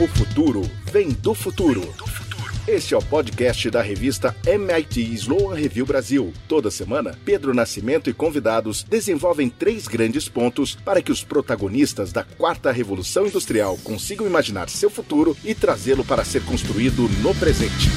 O futuro vem do futuro. Este é o podcast da revista MIT Sloan Review Brasil. Toda semana, Pedro Nascimento e convidados desenvolvem três grandes pontos para que os protagonistas da quarta revolução industrial consigam imaginar seu futuro e trazê-lo para ser construído no presente.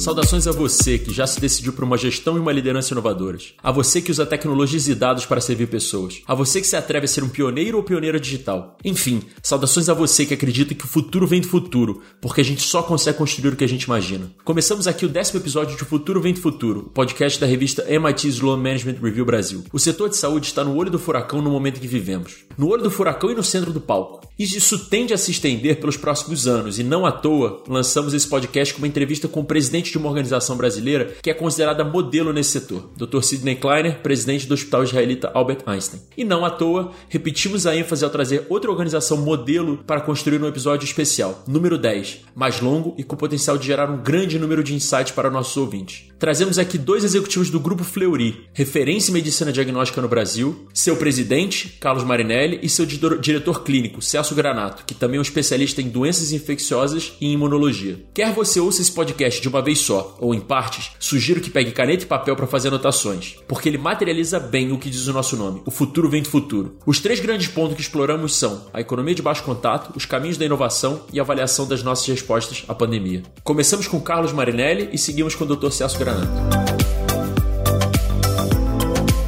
Saudações a você que já se decidiu por uma gestão e uma liderança inovadoras. A você que usa tecnologias e dados para servir pessoas. A você que se atreve a ser um pioneiro ou pioneira digital. Enfim, saudações a você que acredita que o futuro vem do futuro, porque a gente só consegue construir o que a gente imagina. Começamos aqui o décimo episódio de Futuro Vem do Futuro, podcast da revista MIT Sloan Management Review Brasil. O setor de saúde está no olho do furacão no momento em que vivemos. No olho do furacão e no centro do palco. E isso tende a se estender pelos próximos anos, e não à toa lançamos esse podcast com uma entrevista com o presidente de uma organização brasileira que é considerada modelo nesse setor, Dr. Sidney Kleiner, presidente do Hospital Israelita Albert Einstein. E não à toa, repetimos a ênfase ao trazer outra organização modelo para construir um episódio especial, número 10, mais longo e com potencial de gerar um grande número de insights para nossos ouvintes. Trazemos aqui dois executivos do Grupo Fleury, referência em medicina diagnóstica no Brasil, seu presidente, Carlos Marinelli, e seu diretor clínico, Celso Granato, que também é um especialista em doenças infecciosas e imunologia. Quer você ouça esse podcast de uma vez só ou em partes, sugiro que pegue caneta e papel para fazer anotações, porque ele materializa bem o que diz o nosso nome: o futuro vem do futuro. Os três grandes pontos que exploramos são a economia de baixo contato, os caminhos da inovação e a avaliação das nossas respostas à pandemia. Começamos com Carlos Marinelli e seguimos com o Dr. Celso Granato. Maracanã.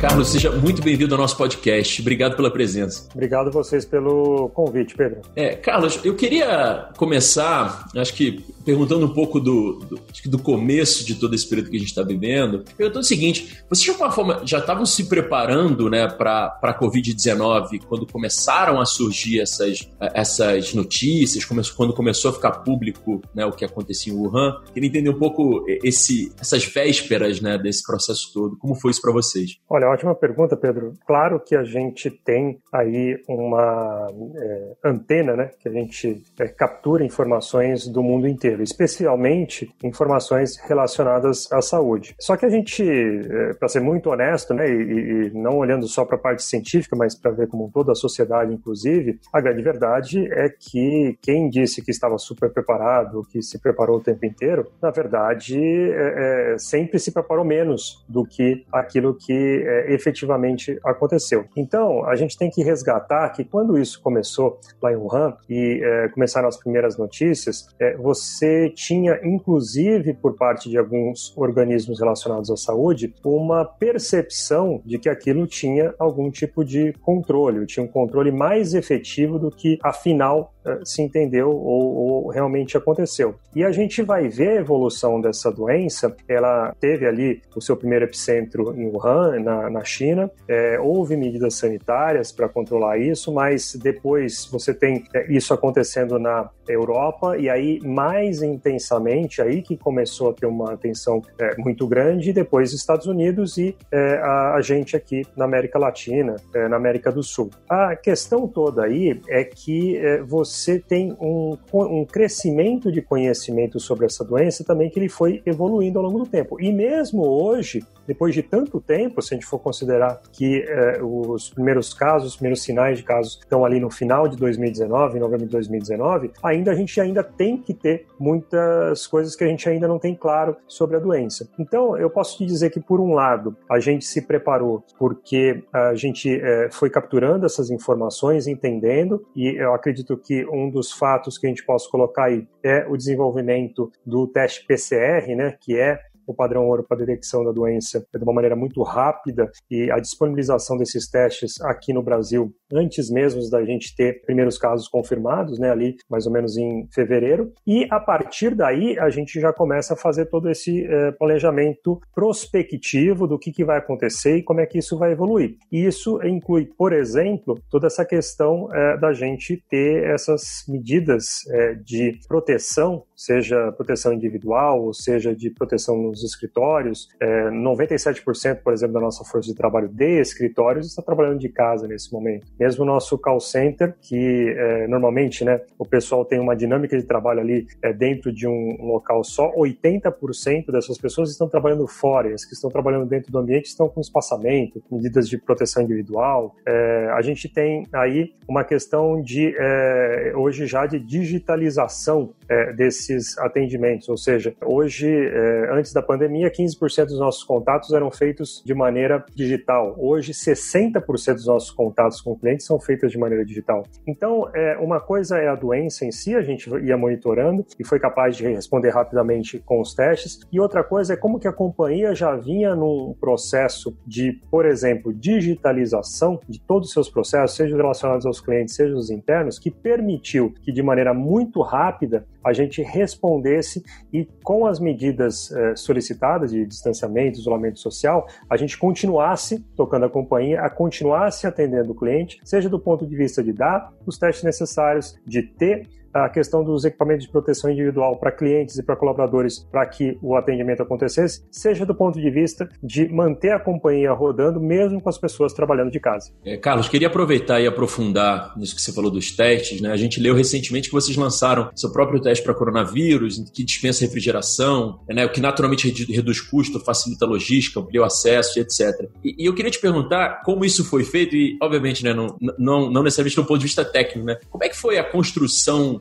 Carlos, seja muito bem-vindo ao nosso podcast. Obrigado pela presença. Obrigado a vocês pelo convite, Pedro. É, Carlos, eu queria começar, acho que perguntando um pouco do, do, do começo de todo esse período que a gente está vivendo, perguntando o seguinte: vocês de alguma forma já estavam se preparando né, para a Covid-19 quando começaram a surgir essas, essas notícias, quando começou a ficar público né, o que acontecia em Wuhan? Queria entender um pouco esse, essas vésperas né, desse processo todo. Como foi isso para vocês? Olha, ótima pergunta, Pedro. Claro que a gente tem aí uma é, antena, né, que a gente é, captura informações do mundo inteiro especialmente informações relacionadas à saúde. Só que a gente, é, para ser muito honesto, né, e, e não olhando só para a parte científica, mas para ver como toda a sociedade, inclusive, a grande verdade é que quem disse que estava super preparado, que se preparou o tempo inteiro, na verdade, é, é, sempre se preparou menos do que aquilo que é, efetivamente aconteceu. Então, a gente tem que resgatar que quando isso começou lá em Wuhan e é, começaram as primeiras notícias, é, você tinha, inclusive, por parte de alguns organismos relacionados à saúde, uma percepção de que aquilo tinha algum tipo de controle, tinha um controle mais efetivo do que, afinal, se entendeu ou, ou, realmente aconteceu. E a gente vai ver a evolução dessa doença. Ela teve ali o seu primeiro epicentro em Wuhan, na, na China. É, houve medidas sanitárias para controlar isso, mas depois você tem é, isso acontecendo na Europa e aí mais intensamente aí que começou a ter uma atenção é, muito grande. Depois Estados Unidos e a, a, gente aqui na América Latina, na América do Sul. A questão toda aí é que você você tem um, um crescimento de conhecimento sobre essa doença também que ele foi evoluindo ao longo do tempo. E mesmo hoje, depois de tanto tempo, se a gente for considerar que eh, os primeiros casos, os primeiros sinais de casos estão ali no final de 2019, em novembro de 2019, ainda a gente ainda tem que ter muitas coisas que a gente ainda não tem claro sobre a doença. Então, eu posso te dizer que, por um lado, a gente se preparou porque a gente eh, foi capturando essas informações, entendendo, e eu acredito que um dos fatos que a gente possa colocar aí é o desenvolvimento do teste PCR, né, que é o padrão ouro para detecção da doença de uma maneira muito rápida e a disponibilização desses testes aqui no Brasil antes mesmo da gente ter primeiros casos confirmados, né, ali mais ou menos em fevereiro. E a partir daí a gente já começa a fazer todo esse eh, planejamento prospectivo do que, que vai acontecer e como é que isso vai evoluir. E isso inclui, por exemplo, toda essa questão eh, da gente ter essas medidas eh, de proteção seja proteção individual, ou seja de proteção nos escritórios. É, 97%, por exemplo, da nossa força de trabalho de escritórios está trabalhando de casa nesse momento. Mesmo o nosso call center, que é, normalmente né, o pessoal tem uma dinâmica de trabalho ali é, dentro de um local só, 80% dessas pessoas estão trabalhando fora, e as que estão trabalhando dentro do ambiente estão com espaçamento, medidas de proteção individual. É, a gente tem aí uma questão de, é, hoje já, de digitalização é, atendimentos, ou seja, hoje, é, antes da pandemia, 15% dos nossos contatos eram feitos de maneira digital. Hoje, 60% dos nossos contatos com clientes são feitos de maneira digital. Então, é, uma coisa é a doença em si, a gente ia monitorando e foi capaz de responder rapidamente com os testes, e outra coisa é como que a companhia já vinha num processo de, por exemplo, digitalização de todos os seus processos, seja relacionados aos clientes, seja os internos, que permitiu que de maneira muito rápida a gente respondesse e com as medidas eh, solicitadas de distanciamento, isolamento social, a gente continuasse tocando a companhia, a continuasse atendendo o cliente, seja do ponto de vista de dar os testes necessários, de ter a questão dos equipamentos de proteção individual para clientes e para colaboradores para que o atendimento acontecesse, seja do ponto de vista de manter a companhia rodando, mesmo com as pessoas trabalhando de casa. É, Carlos, queria aproveitar e aprofundar nisso que você falou dos testes. Né? A gente leu recentemente que vocês lançaram seu próprio teste para coronavírus, que dispensa refrigeração, né? o que naturalmente reduz custo, facilita a logística, amplia o acesso, etc. E, e, eu queria te perguntar como isso foi feito, e obviamente né, não, não, não necessariamente do ponto de vista técnico, né? como é que foi a construção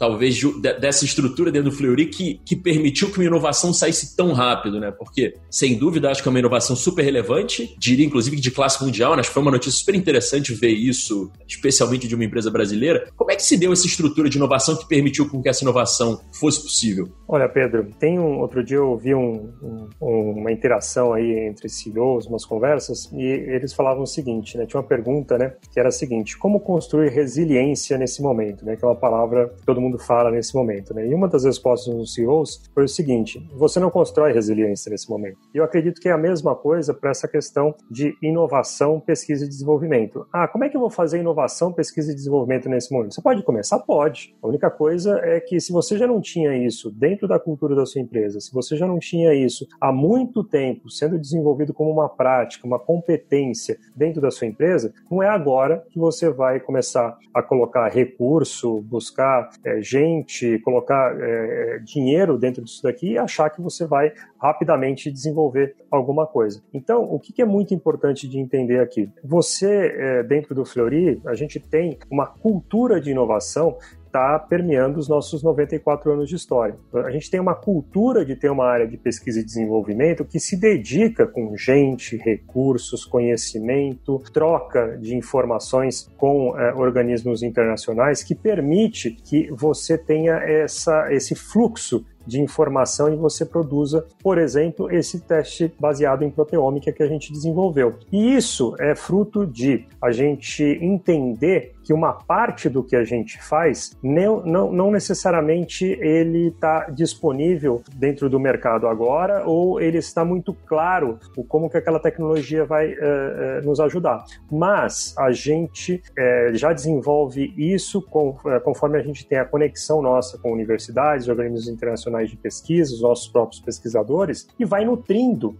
talvez, dessa estrutura dentro do Fleury que, que permitiu que uma inovação saísse tão rápido, né? Porque, sem dúvida, acho que é uma inovação super relevante, diria inclusive de classe mundial, né? Acho que foi uma notícia super interessante ver isso, especialmente de uma empresa brasileira. Como é que se deu essa estrutura de inovação que permitiu com que essa inovação fosse possível? Olha, Pedro, tem um outro dia eu ouvi um, um, uma interação aí entre CEOs, umas conversas, e eles falavam o seguinte, né? Tinha uma pergunta, né? Que era a seguinte: como construir resiliência nesse momento, né? Que é uma palavra que todo mundo mundo fala nesse momento. Né? E uma das respostas dos CEOs foi o seguinte: você não constrói resiliência nesse momento. E eu acredito que é a mesma coisa para essa questão de inovação, pesquisa e desenvolvimento. Ah, como é que eu vou fazer inovação, pesquisa e desenvolvimento nesse momento? Você pode começar? Pode. A única coisa é que se você já não tinha isso dentro da cultura da sua empresa, se você já não tinha isso há muito tempo sendo desenvolvido como uma prática, uma competência dentro da sua empresa, não é agora que você vai começar a colocar recurso, buscar é, gente, colocar é, dinheiro dentro disso daqui e achar que você vai rapidamente desenvolver alguma coisa. Então, o que é muito importante de entender aqui? Você, é, dentro do Fleury, a gente tem uma cultura de inovação está permeando os nossos 94 anos de história. A gente tem uma cultura de ter uma área de pesquisa e desenvolvimento que se dedica com gente, recursos, conhecimento, troca de informações com é, organismos internacionais que permite que você tenha essa, esse fluxo de informação e você produza, por exemplo, esse teste baseado em proteômica que a gente desenvolveu. E isso é fruto de a gente entender que uma parte do que a gente faz não, não, não necessariamente ele está disponível dentro do mercado agora ou ele está muito claro o como que aquela tecnologia vai uh, uh, nos ajudar. Mas a gente uh, já desenvolve isso com, conforme a gente tem a conexão nossa com universidades, organismos internacionais de pesquisa, os nossos próprios pesquisadores, e vai nutrindo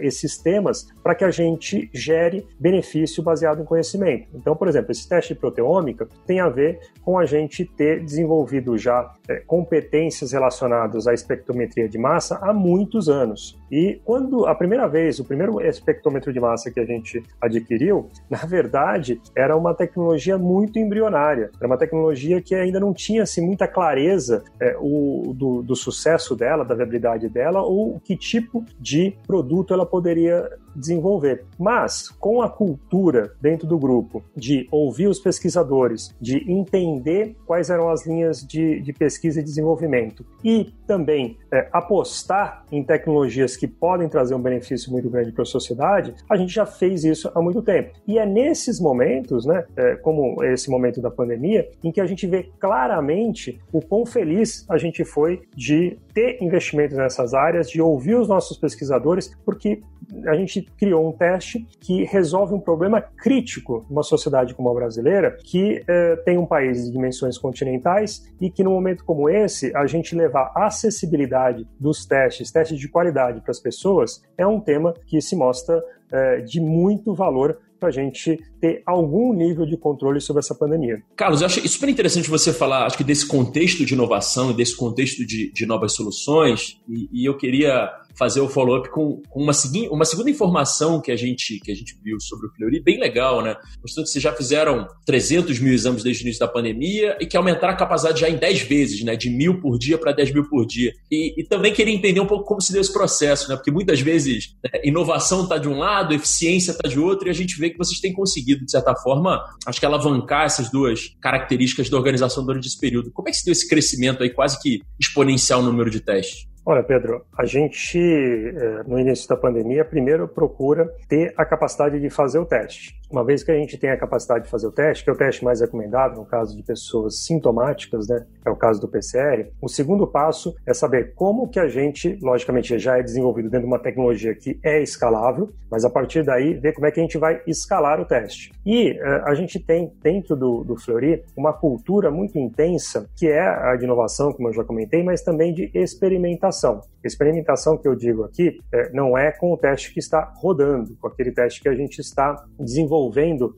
esses temas para que a gente gere benefício baseado em conhecimento. Então, por exemplo, esse teste de proteômica tem a ver com a gente ter desenvolvido já é, competências relacionadas à espectrometria de massa há muitos anos. E quando a primeira vez, o primeiro espectrômetro de massa que a gente adquiriu, na verdade, era uma tecnologia muito embrionária. Era uma tecnologia que ainda não tinha assim, muita clareza é, o, do, do sucesso dela, da viabilidade dela, ou que tipo de produto ela poderia desenvolver. Mas, com a cultura dentro do grupo de ouvir os pesquisadores, de entender quais eram as linhas de, de pesquisa e desenvolvimento e também é, apostar em tecnologias que podem trazer um benefício muito grande para a sociedade, a gente já fez isso há muito tempo. E é nesses momentos, né, é, como esse momento da pandemia, em que a gente vê claramente o quão feliz a gente foi de ter investimentos nessas áreas, de ouvir os nossos pesquisadores, porque a gente criou um teste que resolve um problema crítico numa sociedade como a brasileira, que eh, tem um país de dimensões continentais e que, num momento como esse, a gente levar a acessibilidade dos testes, testes de qualidade para as pessoas, é um tema que se mostra eh, de muito valor para a gente ter algum nível de controle sobre essa pandemia. Carlos, eu acho super interessante você falar, acho que desse contexto de inovação, desse contexto de, de novas soluções, e, e eu queria fazer o follow-up com, com uma, segui uma segunda informação que a gente que a gente viu sobre o Fleury, bem legal, né? Mostrando que vocês já fizeram 300 mil exames desde o início da pandemia e que aumentaram a capacidade já em 10 vezes, né? De mil por dia para 10 mil por dia. E, e, também queria entender um pouco como se deu esse processo, né? Porque muitas vezes né, inovação está de um lado, eficiência está de outro, e a gente vê que vocês têm conseguido, de certa forma, acho que alavancar essas duas características da organização durante esse período. Como é que se deu esse crescimento aí, quase que exponencial no número de testes? Olha, Pedro, a gente, eh, no início da pandemia, primeiro procura ter a capacidade de fazer o teste. Uma vez que a gente tem a capacidade de fazer o teste, que é o teste mais recomendado no caso de pessoas sintomáticas, né, é o caso do PCR, o segundo passo é saber como que a gente, logicamente, já é desenvolvido dentro de uma tecnologia que é escalável, mas a partir daí ver como é que a gente vai escalar o teste. E uh, a gente tem dentro do, do Fleury uma cultura muito intensa, que é a de inovação, como eu já comentei, mas também de experimentação. Experimentação que eu digo aqui é, não é com o teste que está rodando, com aquele teste que a gente está desenvolvendo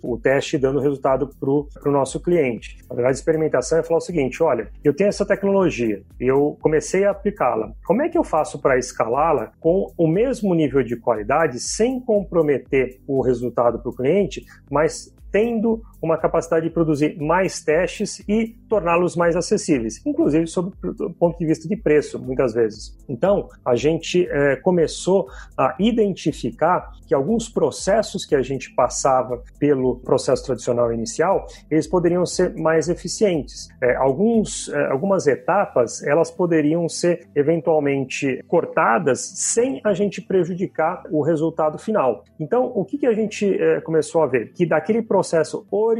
o teste e dando resultado para o nosso cliente. Na verdade, experimentação é falar o seguinte: olha, eu tenho essa tecnologia, eu comecei a aplicá-la. Como é que eu faço para escalá-la com o mesmo nível de qualidade, sem comprometer o resultado para o cliente, mas tendo uma capacidade de produzir mais testes e torná-los mais acessíveis, inclusive sob o ponto de vista de preço, muitas vezes. Então, a gente é, começou a identificar que alguns processos que a gente passava pelo processo tradicional inicial, eles poderiam ser mais eficientes. É, alguns, é, algumas etapas, elas poderiam ser eventualmente cortadas sem a gente prejudicar o resultado final. Então, o que, que a gente começou a ver? Que daquele processo original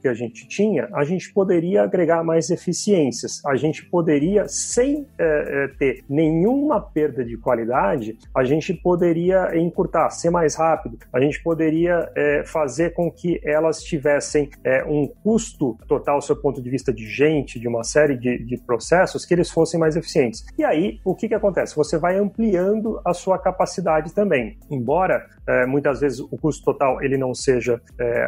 que a gente tinha, a gente poderia agregar mais eficiências. A gente poderia, sem é, ter nenhuma perda de qualidade, a gente poderia encurtar, ser mais rápido. A gente poderia é, fazer com que elas tivessem é, um custo total, seu ponto de vista de gente, de uma série de, de processos, que eles fossem mais eficientes. E aí, o que, que acontece? Você vai ampliando a sua capacidade também. Embora muitas vezes o custo total ele não seja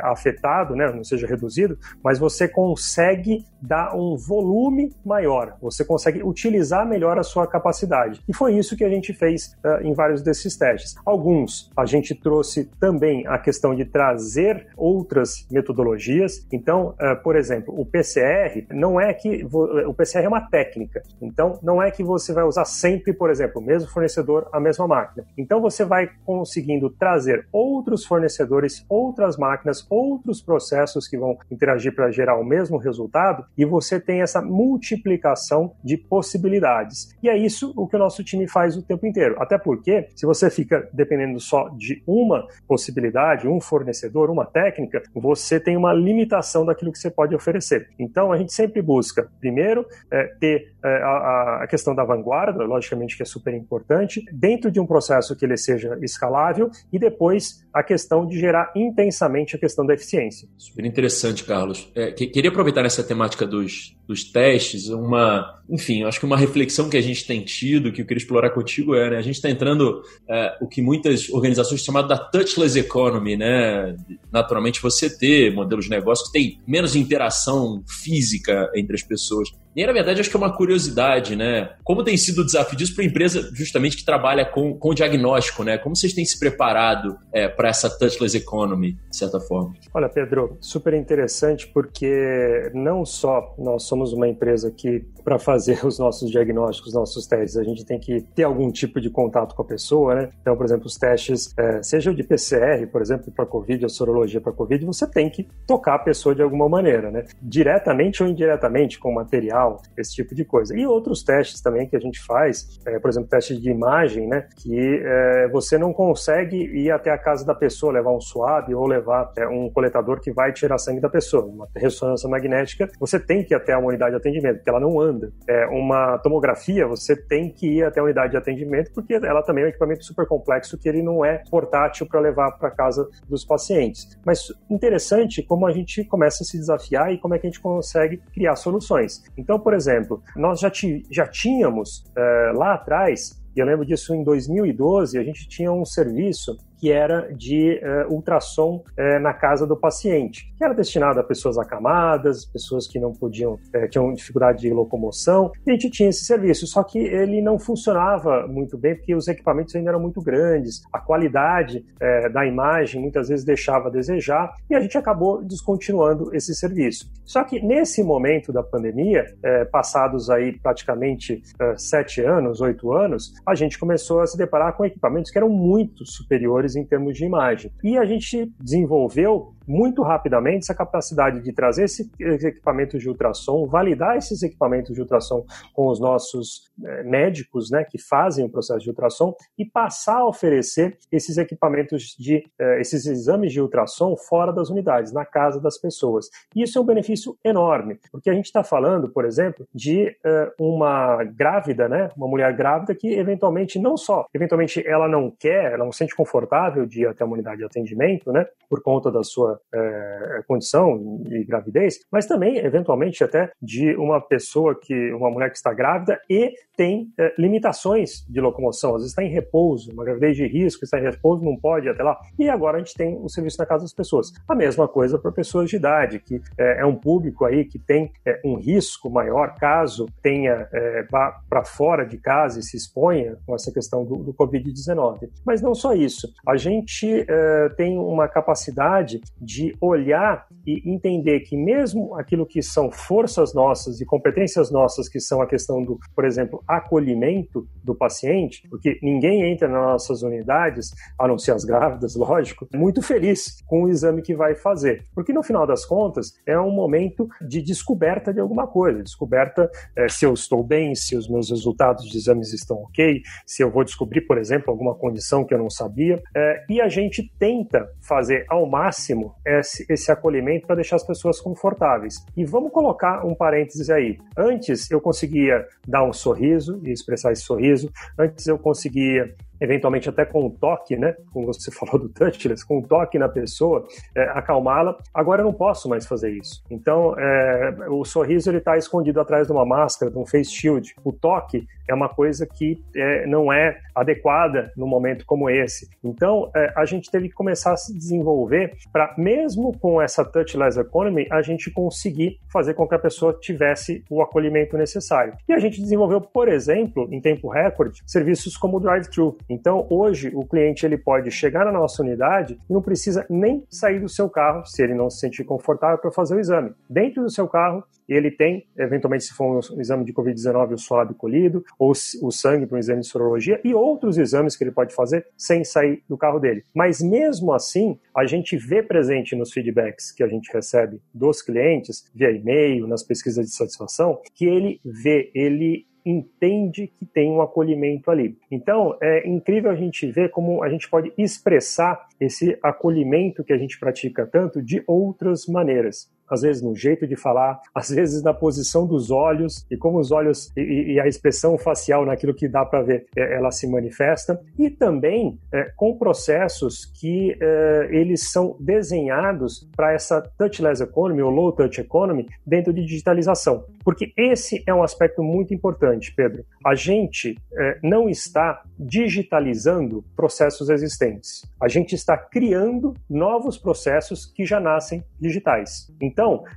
afetado, né, não seja reduzido, mas você consegue dar um volume maior, você consegue utilizar melhor a sua capacidade. E foi isso que a gente fez uh, em vários desses testes. Alguns a gente trouxe também a questão de trazer outras metodologias. Então, uh, por exemplo, o PCR não é que o PCR é uma técnica. Então, não é que você vai usar sempre, por exemplo, o mesmo fornecedor, a mesma máquina. Então, você vai conseguindo trazer outros fornecedores, outras máquinas, outros processos que vão interagir para gerar o mesmo resultado e você tem essa multiplicação de possibilidades. E é isso o que o nosso time faz o tempo inteiro. Até porque, se você fica dependendo só de uma possibilidade, um fornecedor, uma técnica, você tem uma limitação daquilo que você pode oferecer. Então, a gente sempre busca, primeiro, é, ter é, a, a, questão da vanguarda, logicamente que é super importante, dentro de um processo que ele seja escalável e depois a questão de gerar intensamente a questão da eficiência. Super interessante, Carlos. É, que, queria aproveitar nessa temática dos, dos testes, uma, enfim, acho que uma reflexão que a gente tem tido, que eu queria explorar contigo é, né, a gente está entrando é, o que muitas organizações chamam da touchless economy, né? Naturalmente você ter modelos de negócio que tem menos interação física entre as pessoas. E na verdade, acho que é uma curiosidade, né? Como tem sido o desafio disso para a empresa justamente que trabalha com, com diagnóstico, né? Como vocês têm se preparado é, para essa touchless economy, de certa forma? Olha, Pedro, super interessante porque não só nós somos uma empresa que, para fazer os nossos diagnósticos, nossos testes, a gente tem que ter algum tipo de contato com a pessoa, né? Então, por exemplo, os testes, é, seja o de PCR, por exemplo, para Covid, a sorologia para Covid, você tem que tocar a pessoa de alguma maneira, né? Diretamente ou indiretamente, com material esse tipo de coisa. E outros testes também que a gente faz, é, por exemplo, teste de imagem, né, que é, você não consegue ir até a casa da pessoa, levar um suave ou levar é, um coletador que vai tirar sangue da pessoa. Uma ressonância magnética, você tem que ir até uma unidade de atendimento, porque ela não anda demanda. É, uma tomografia, você tem que ir até a unidade de atendimento, porque ela também é um equipamento super complexo que ele não é portátil para levar para casa dos pacientes. Mas interessante como a gente começa a se desafiar e como é que a gente consegue criar soluções. Então, por exemplo, nós já, já tínhamos é, lá atrás e eu lembro disso em 2012, a gente tinha um serviço que era de uh, ultrassom uh, na casa do paciente, que era destinado a pessoas acamadas, pessoas que não podiam, uh, tinham dificuldade de locomoção, e a gente tinha esse serviço, só que ele não funcionava muito bem porque os equipamentos ainda eram muito grandes, a qualidade da imagem muitas vezes deixava a desejar, e a gente acabou descontinuando esse serviço. Só que nesse momento da pandemia, passados aí praticamente sete anos, oito anos, a gente começou a se deparar com equipamentos que eram muito superiores em termos de imagem. E a gente desenvolveu muito rapidamente essa capacidade de trazer esses equipamentos de ultrassom, validar esses equipamentos de ultrassom com os nossos é, médicos, né, que fazem o processo de ultrassom e passar a oferecer esses equipamentos de é, esses exames de ultrassom fora das unidades, na casa das pessoas. E isso é um benefício enorme, porque a gente está falando, por exemplo, de é, uma grávida, né, uma mulher grávida que eventualmente não só, eventualmente ela não quer, ela não se sente confortável de ir até uma unidade de atendimento, né, por conta da sua é, condição de gravidez, mas também, eventualmente, até de uma pessoa que, uma mulher que está grávida e tem é, limitações de locomoção, às vezes está em repouso, uma gravidez de risco, está em repouso, não pode até lá. E agora a gente tem o serviço na casa das pessoas. A mesma coisa para pessoas de idade, que é, é, um público aí que tem é, um risco maior caso tenha é, para fora de casa e se exponha com essa questão do, do Covid-19. Mas não só isso, a gente é, tem uma capacidade de olhar e entender que mesmo aquilo que são forças nossas e competências nossas, que são a questão do, por exemplo, acolhimento do paciente, porque ninguém entra nas nossas unidades, a não ser as grávidas, lógico, muito feliz com o exame que vai fazer. Porque no final das contas é um momento de descoberta de alguma coisa, descoberta é, se eu estou bem, se os meus resultados de exames estão ok, se eu vou descobrir, por exemplo, alguma condição que eu não sabia. É, e a gente tenta fazer ao máximo esse, esse acolhimento para deixar as pessoas confortáveis. E vamos colocar um parênteses aí. Antes eu conseguia dar um sorriso e expressar esse sorriso, antes eu conseguia eventualmente até com um toque, né? Como você falou do touchless, com um toque na pessoa, é, acalmá-la. Agora eu não posso mais fazer isso. Então, é, o sorriso ele está escondido atrás de uma máscara, de um face shield. O toque é uma coisa que é, não é adequada num momento como esse. Então, é, a gente teve que começar a se desenvolver para, mesmo com essa touchless economy, a gente conseguir fazer com que a pessoa tivesse o acolhimento necessário. E a gente desenvolveu, por exemplo, em tempo recorde, serviços como o drive-thru. Então, hoje, o cliente ele pode chegar na nossa unidade e não precisa nem sair do seu carro, se ele não se sentir confortável, para fazer o exame. Dentro do seu carro, ele tem, eventualmente, se for um exame de Covid-19, o suave colhido, ou o sangue para um exame de sorologia, e outros exames que ele pode fazer sem sair do carro dele. Mas mesmo assim, a gente vê presente nos feedbacks que a gente recebe dos clientes, via e-mail, nas pesquisas de satisfação, que ele vê, ele entende que tem um acolhimento ali. Então, é incrível a gente ver como a gente pode expressar esse acolhimento que a gente pratica tanto de outras maneiras às vezes no jeito de falar, às vezes na posição dos olhos e como os olhos e, e a expressão facial naquilo que dá para ver, é, ela se manifesta e também é, com processos que é, eles são desenhados para essa touchless economy ou low touch economy dentro de digitalização, porque esse é um aspecto muito importante, Pedro. A gente é, não está digitalizando processos existentes, a gente está criando novos processos que já nascem digitais. Então,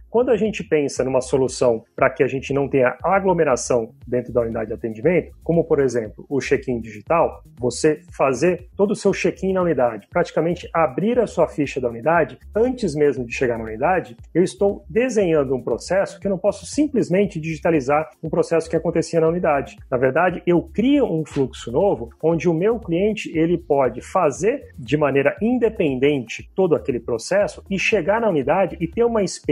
quando a gente pensa numa solução para que a gente não tenha aglomeração dentro da unidade de atendimento, como por exemplo o check-in digital, você fazer todo o seu check-in na unidade, praticamente abrir a sua ficha da unidade antes mesmo de chegar na unidade, eu estou desenhando um processo que eu não posso simplesmente digitalizar um processo que acontecia na unidade. Na verdade, eu crio um fluxo novo onde o meu cliente ele pode fazer de maneira independente todo aquele processo e chegar na unidade e ter uma experiência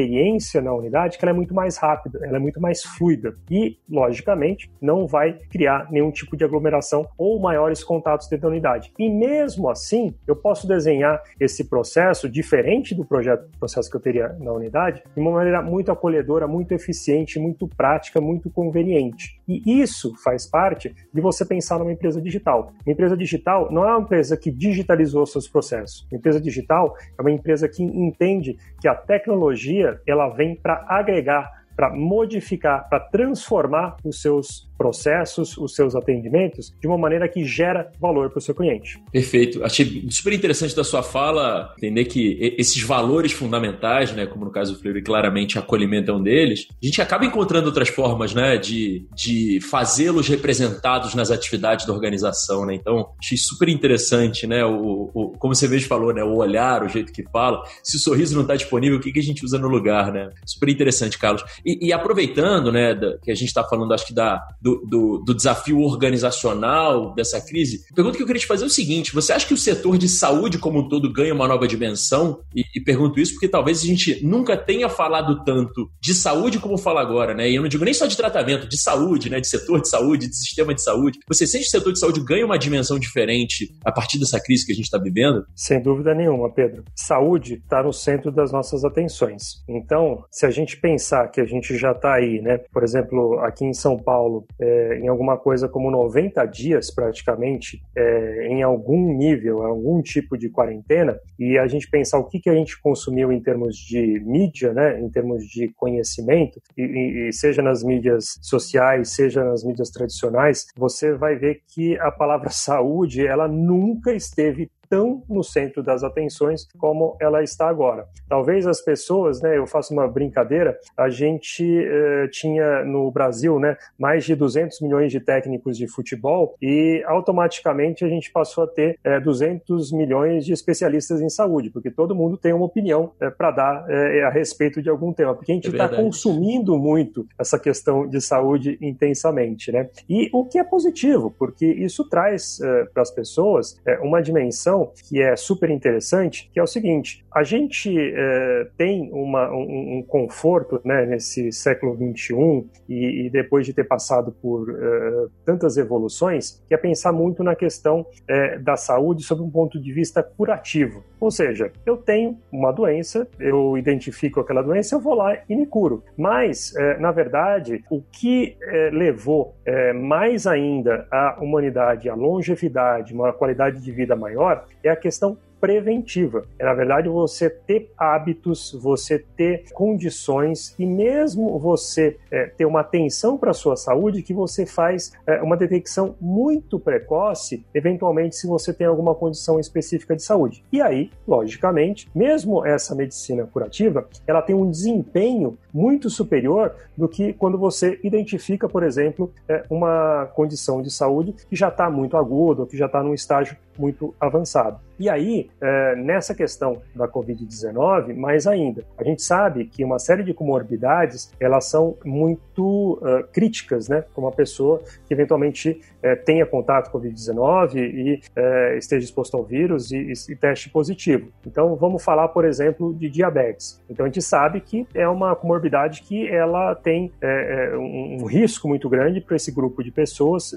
na unidade que ela é muito mais rápida, ela é muito mais fluida e, logicamente, não vai criar nenhum tipo de aglomeração ou maiores contatos dentro da unidade. E mesmo assim, eu posso desenhar esse processo diferente do projeto, processo que eu teria na unidade, de uma maneira muito acolhedora, muito eficiente, muito prática, muito conveniente. E isso faz parte de você pensar numa empresa digital. Uma empresa digital não é uma empresa que digitalizou seus processos. Uma empresa digital é uma empresa que entende que a tecnologia ela vem para agregar para modificar, para transformar os seus processos, os seus atendimentos, de uma maneira que gera valor para o seu cliente. Perfeito. Achei super interessante da sua fala entender que esses valores fundamentais, né, como no caso do Fleury, claramente acolhimento é um deles, a gente acaba encontrando outras formas né, de, de fazê-los representados nas atividades da organização. Né? Então, achei super interessante né, o, o, como você mesmo falou, né, o olhar, o jeito que fala. Se o sorriso não está disponível, o que, que a gente usa no lugar? Né? Super interessante, Carlos. E, e aproveitando né, da, que a gente está falando, acho que da, do, do, do, desafio organizacional dessa crise, a pergunta que eu queria te fazer é o seguinte: você acha que o setor de saúde como um todo ganha uma nova dimensão? E, e pergunto isso porque talvez a gente nunca tenha falado tanto de saúde como fala agora, né? E eu não digo nem só de tratamento, de saúde, né? De setor de saúde, de sistema de saúde. Você sente que o setor de saúde ganha uma dimensão diferente a partir dessa crise que a gente está vivendo? Sem dúvida nenhuma, Pedro. Saúde está no centro das nossas atenções. Então, se a gente pensar que a gente já está aí, né? Por exemplo, aqui em São Paulo, é, em alguma coisa como 90 dias praticamente, é, em algum nível, algum tipo de quarentena, e a gente pensar o que, que a gente consumiu em termos de mídia, né? Em termos de conhecimento, e, e seja nas mídias sociais, seja nas mídias tradicionais, você vai ver que a palavra saúde, ela nunca esteve tão no centro das atenções como ela está agora. Talvez as pessoas, né, eu faço uma brincadeira, a gente eh, tinha no Brasil, né, mais de 200 milhões de técnicos de futebol e automaticamente a gente passou a ter eh, 200 milhões de especialistas em saúde, porque todo mundo tem uma opinião eh, para dar eh, a respeito de algum tema, porque a gente está é consumindo muito essa questão de saúde intensamente, né? E o que é positivo, porque isso traz eh, para as pessoas eh, uma dimensão questão que é super interessante, que é o seguinte: a gente é, tem uma, um, um, conforto né, nesse século XXI e, e, depois de ter passado por é, tantas evoluções, que é pensar muito na questão é, da saúde sob um ponto de vista curativo. Ou seja, eu tenho uma doença, eu identifico aquela doença, eu vou lá e me curo. Mas, na verdade, o que levou mais ainda a humanidade à longevidade, uma qualidade de vida maior, é a questão preventiva. É, na verdade, você ter hábitos, você ter condições e mesmo você é, ter uma atenção para a sua saúde que você faz é, uma detecção muito precoce, eventualmente, se você tem alguma condição específica de saúde. E aí, logicamente, mesmo essa medicina curativa, ela tem um desempenho muito superior do que quando você identifica, por exemplo, é, uma condição de saúde que já está muito aguda, ou que já está num estágio muito avançado. E aí, é, nessa questão da Covid-19, mais ainda, a gente sabe que uma série de comorbidades elas são muito uh, críticas, né? Como uma pessoa que eventualmente é, tenha contato com Covid-19 e é, esteja exposto ao vírus e, e, teste positivo. Então, vamos falar, por exemplo, de diabetes. Então, a gente sabe que é uma comorbidade que ela tem é, é um, um, risco muito grande para esse grupo de pessoas,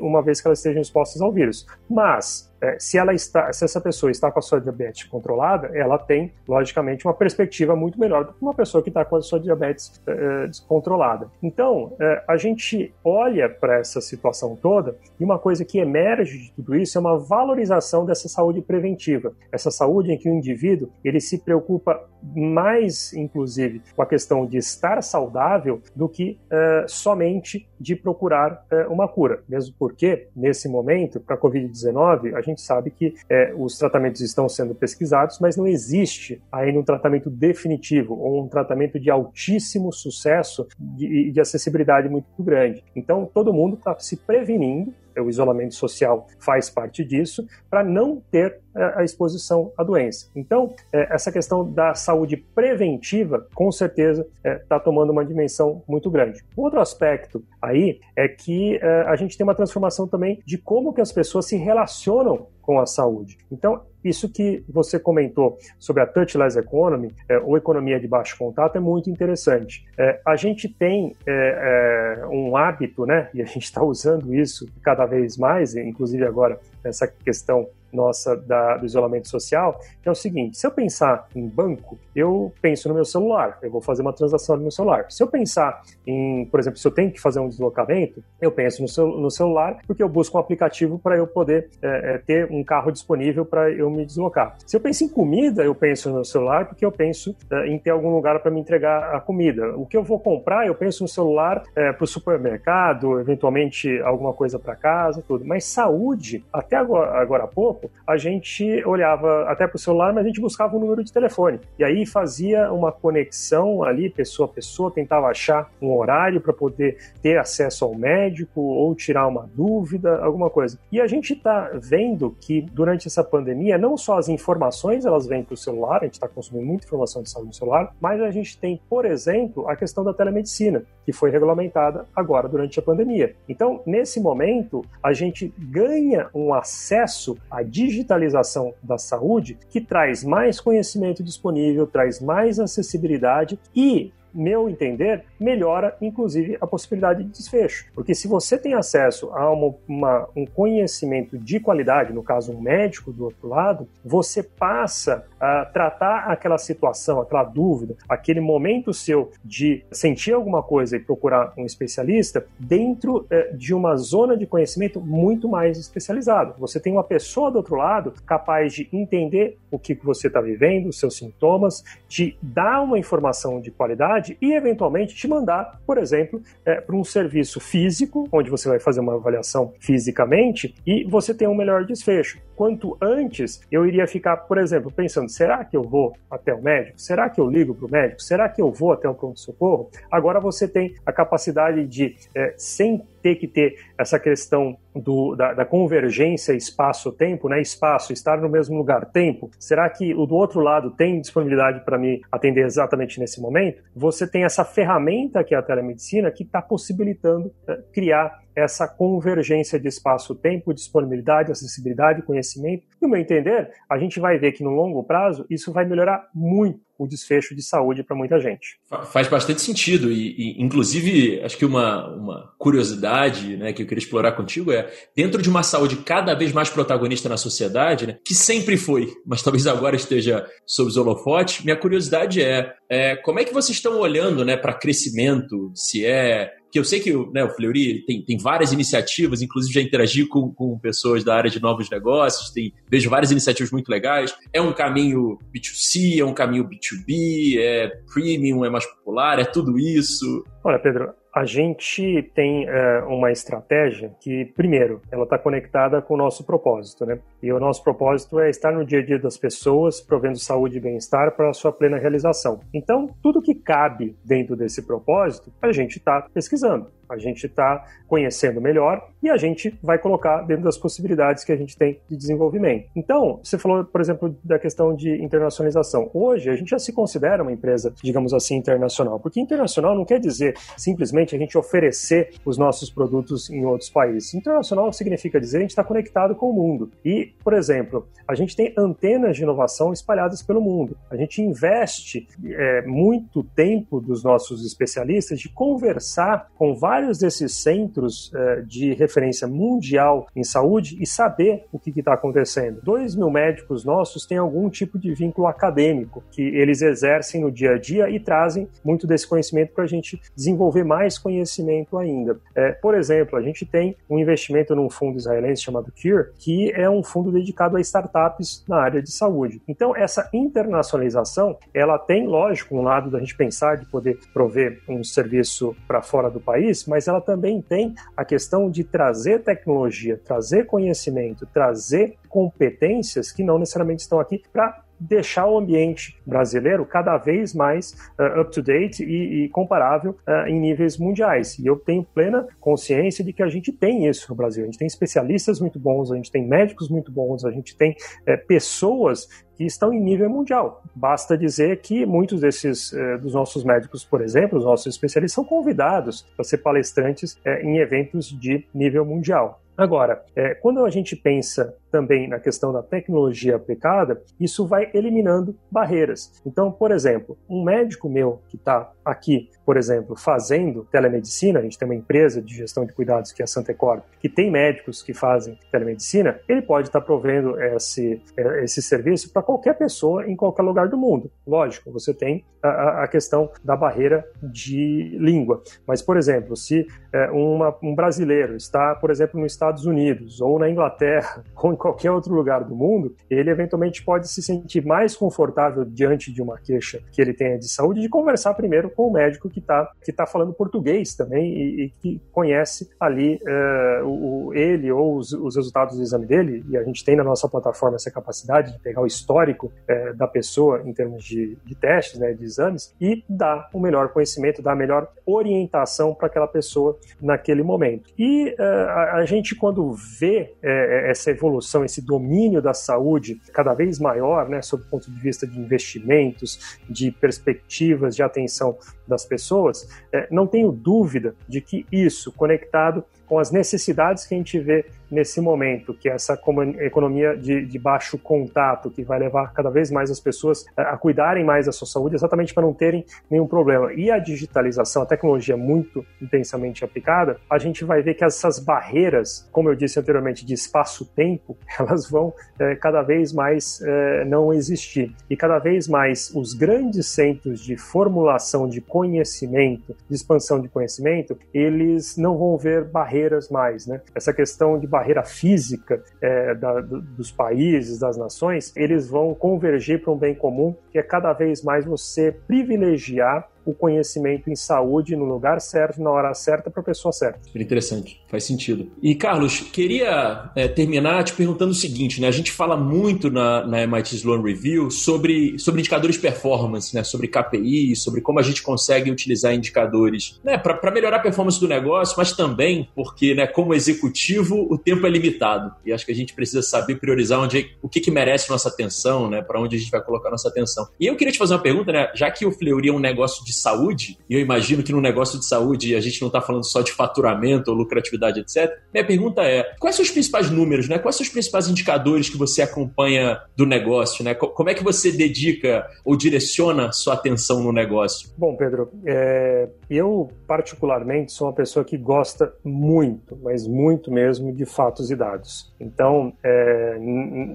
uma vez que elas estejam expostas ao vírus. Mas é, se ela está, se essa pessoa está com a sua diabetes controlada, ela tem, logicamente, uma perspectiva muito melhor do que uma pessoa que está com a sua diabetes é, descontrolada. Então, é, a gente olha para essa situação toda e uma coisa que emerge de tudo isso é uma valorização dessa saúde preventiva, essa saúde em que o indivíduo ele se preocupa mais, inclusive, com a questão de estar saudável do que é, somente de procurar é, uma cura. Mesmo porque, nesse momento, para a Covid-19, a gente gente sabe que é, os tratamentos estão sendo pesquisados, mas não existe ainda um tratamento definitivo ou um tratamento de altíssimo sucesso e de, de acessibilidade muito grande. Então, todo mundo está se prevenindo o isolamento social faz parte disso, para não ter é, a exposição à doença. Então, é, essa questão da saúde preventiva, com certeza, está é, tomando uma dimensão muito grande. Outro aspecto aí é que a gente tem uma transformação também de como que as pessoas se relacionam com a saúde. Então, isso que você comentou sobre a touchless economy, é, ou economia de baixo contato, é muito interessante. É, a gente tem é, é um hábito, né, e a gente está usando isso cada vez mais, inclusive agora nessa questão nossa da, do isolamento social, que é o seguinte: se eu pensar em banco, eu penso no meu celular, eu vou fazer uma transação no meu celular. Se eu pensar em, por exemplo, se eu tenho que fazer um deslocamento, eu penso no, cel no celular porque eu busco um aplicativo para eu poder é, é, ter um carro disponível para eu me deslocar. Se eu penso em comida, eu penso no celular porque eu penso é, em ter algum lugar para me entregar a comida. O que eu vou comprar, eu penso no celular é, para o supermercado, eventualmente alguma coisa para casa, tudo. Mas saúde, até agora, agora há pouco, a gente olhava até para o celular, mas a gente buscava um número de telefone. E aí fazia uma conexão ali, pessoa a pessoa, tentava achar um horário para poder ter acesso ao médico ou tirar uma dúvida, alguma coisa. E a gente está vendo que durante essa pandemia, não só as informações elas vêm para o celular, a gente está consumindo muita informação de saúde no celular, mas a gente tem, por exemplo, a questão da telemedicina, que foi regulamentada agora durante a pandemia. Então, nesse momento, a gente ganha um acesso à digitalização da saúde que traz mais conhecimento disponível, traz mais acessibilidade e meu entender, melhora inclusive a possibilidade de desfecho. Porque se você tem acesso a uma, uma, um conhecimento de qualidade, no caso um médico do outro lado, você passa a tratar aquela situação, aquela dúvida, aquele momento seu de sentir alguma coisa e procurar um especialista dentro eh, de uma zona de conhecimento muito mais especializada. Você tem uma pessoa do outro lado capaz de entender o que você está vivendo, os seus sintomas, de dar uma informação de qualidade e, eventualmente, te mandar, por exemplo, é, para um serviço físico, onde você vai fazer uma avaliação fisicamente e você tem um melhor desfecho. Quanto antes, eu iria ficar, por exemplo, pensando: será que eu vou até o médico? Será que eu ligo para o médico? Será que eu vou até o pronto-socorro? Agora você tem a capacidade de, é, sem ter que ter essa questão do, da, da, convergência espaço-tempo, né? Espaço, estar no mesmo lugar, tempo. Será que o do outro lado tem disponibilidade para me atender exatamente nesse momento? Você tem essa ferramenta que é a telemedicina que está possibilitando é, criar essa convergência de espaço-tempo, disponibilidade, acessibilidade, conhecimento. No meu entender, a gente vai ver que no longo prazo isso vai melhorar muito o desfecho de saúde para muita gente. Faz bastante sentido e, e, inclusive, acho que uma, uma curiosidade né, que eu queria explorar contigo é, dentro de uma saúde cada vez mais protagonista na sociedade, né, que sempre foi, mas talvez agora esteja sob os holofotes, minha curiosidade é, é como é que vocês estão olhando né, para crescimento, se é que eu sei que né, o Fleury tem, tem várias iniciativas, inclusive já interagi com, com pessoas da área de novos negócios, tem, vejo várias iniciativas muito legais. É um caminho B2C, é um caminho B2B, é premium, é mais popular, é tudo isso. Olha, Pedro, a gente tem é, uma estratégia que, primeiro, ela está conectada com o nosso propósito, né? E o nosso propósito é estar no dia a dia das pessoas, provendo saúde e bem-estar para a sua plena realização. Então, tudo que cabe dentro desse propósito, a gente está pesquisando a gente está conhecendo melhor e a gente vai colocar dentro das possibilidades que a gente tem de desenvolvimento. Então, você falou, por exemplo, da questão de internacionalização. Hoje, a gente já se considera uma empresa, digamos assim, internacional, porque internacional não quer dizer simplesmente a gente oferecer os nossos produtos em outros países. Internacional significa dizer a gente está conectado com o mundo. E, por exemplo, a gente tem antenas de inovação espalhadas pelo mundo. A gente investe é, muito tempo dos nossos especialistas de conversar com vários vários desses centros uh, de referência mundial em saúde e saber o que está acontecendo. Dois mil médicos nossos têm algum tipo de vínculo acadêmico que eles exercem no dia a dia e trazem muito desse conhecimento para a gente desenvolver mais conhecimento ainda. É, por exemplo, a gente tem um investimento num fundo israelense chamado Cure, que é um fundo dedicado a startups na área de saúde. Então, essa internacionalização, ela tem, lógico, um lado da gente pensar de poder prover um serviço para fora do país, mas ela também tem a questão de trazer tecnologia, trazer conhecimento, trazer competências que não necessariamente estão aqui para deixar o ambiente brasileiro cada vez mais uh, up-to-date e, e, comparável uh, em níveis mundiais. E eu tenho plena consciência de que a gente tem isso no Brasil. A gente tem especialistas muito bons, a gente tem médicos muito bons, a gente tem uh, pessoas que estão em nível mundial. Basta dizer que muitos desses dos nossos médicos, por exemplo, os nossos especialistas, são convidados para ser palestrantes em eventos de nível mundial. Agora, quando a gente pensa também na questão da tecnologia aplicada, isso vai eliminando barreiras. Então, por exemplo, um médico meu que está aqui, por exemplo, fazendo telemedicina, a gente tem uma empresa de gestão de cuidados que é a Santecorp, que tem médicos que fazem telemedicina, ele pode estar provendo esse, esse serviço para qualquer pessoa em qualquer lugar do mundo. Lógico, você tem a, a questão da barreira de língua. Mas, por exemplo, se é, uma, um brasileiro está, por exemplo, nos Estados Unidos, ou na Inglaterra, ou qualquer outro lugar do mundo, ele eventualmente pode se sentir mais confortável diante de uma queixa que ele tenha de saúde de conversar primeiro com o médico que está que tá falando português também e, e que conhece ali é, o, ele ou os, os, resultados do exame dele. E a gente tem na nossa plataforma essa capacidade de pegar o histórico é, da pessoa em termos de, de testes, né, de exames, e dar o melhor conhecimento, dar a melhor orientação para aquela pessoa naquele momento. E uh, a, a, gente, quando vê uh, essa evolução, esse domínio da saúde cada vez maior, né, sob o ponto de vista de investimentos, de perspectivas de atenção das pessoas, uh, não tenho dúvida de que isso, conectado com as necessidades que a gente vê nesse momento, que é essa economia de, de, baixo contato, que vai levar cada vez mais as pessoas a, cuidarem mais da sua saúde, exatamente para não terem nenhum problema. E a digitalização, a tecnologia muito intensamente aplicada, a gente vai ver que essas barreiras, como eu disse anteriormente, de espaço-tempo, elas vão é, cada vez mais é, não existir. E cada vez mais os grandes centros de formulação de conhecimento, de expansão de conhecimento, eles não vão ver barreiras mais. Né? Essa questão de barreira física é, da, dos países, das nações, eles vão convergir para um bem comum, que é cada vez mais você privilegiar o conhecimento em saúde no lugar certo, na hora certa, para a pessoa certa. Interessante, faz sentido. E, Carlos, queria é, terminar te perguntando o seguinte, né? A gente fala muito na, na MIT Sloan Review sobre, sobre indicadores performance, né? Sobre KPI, sobre como a gente consegue utilizar indicadores né? para melhorar a performance do negócio, mas também porque, né, como executivo, o tempo é limitado. E acho que a gente precisa saber priorizar onde, o que, que merece nossa atenção, né? Para onde a gente vai colocar nossa atenção. E eu queria te fazer uma pergunta, né? Já que o Fleury é um negócio de saúde, e eu imagino que no negócio de saúde a gente não está falando só de faturamento ou lucratividade, etc. Minha pergunta é: quais são os principais números, né? Quais são os principais indicadores que você acompanha do negócio, né? Como é que você dedica ou direciona sua atenção no negócio? Bom, Pedro, é... eu particularmente sou uma pessoa que gosta muito, mas muito mesmo, de fatos e dados. Então, é...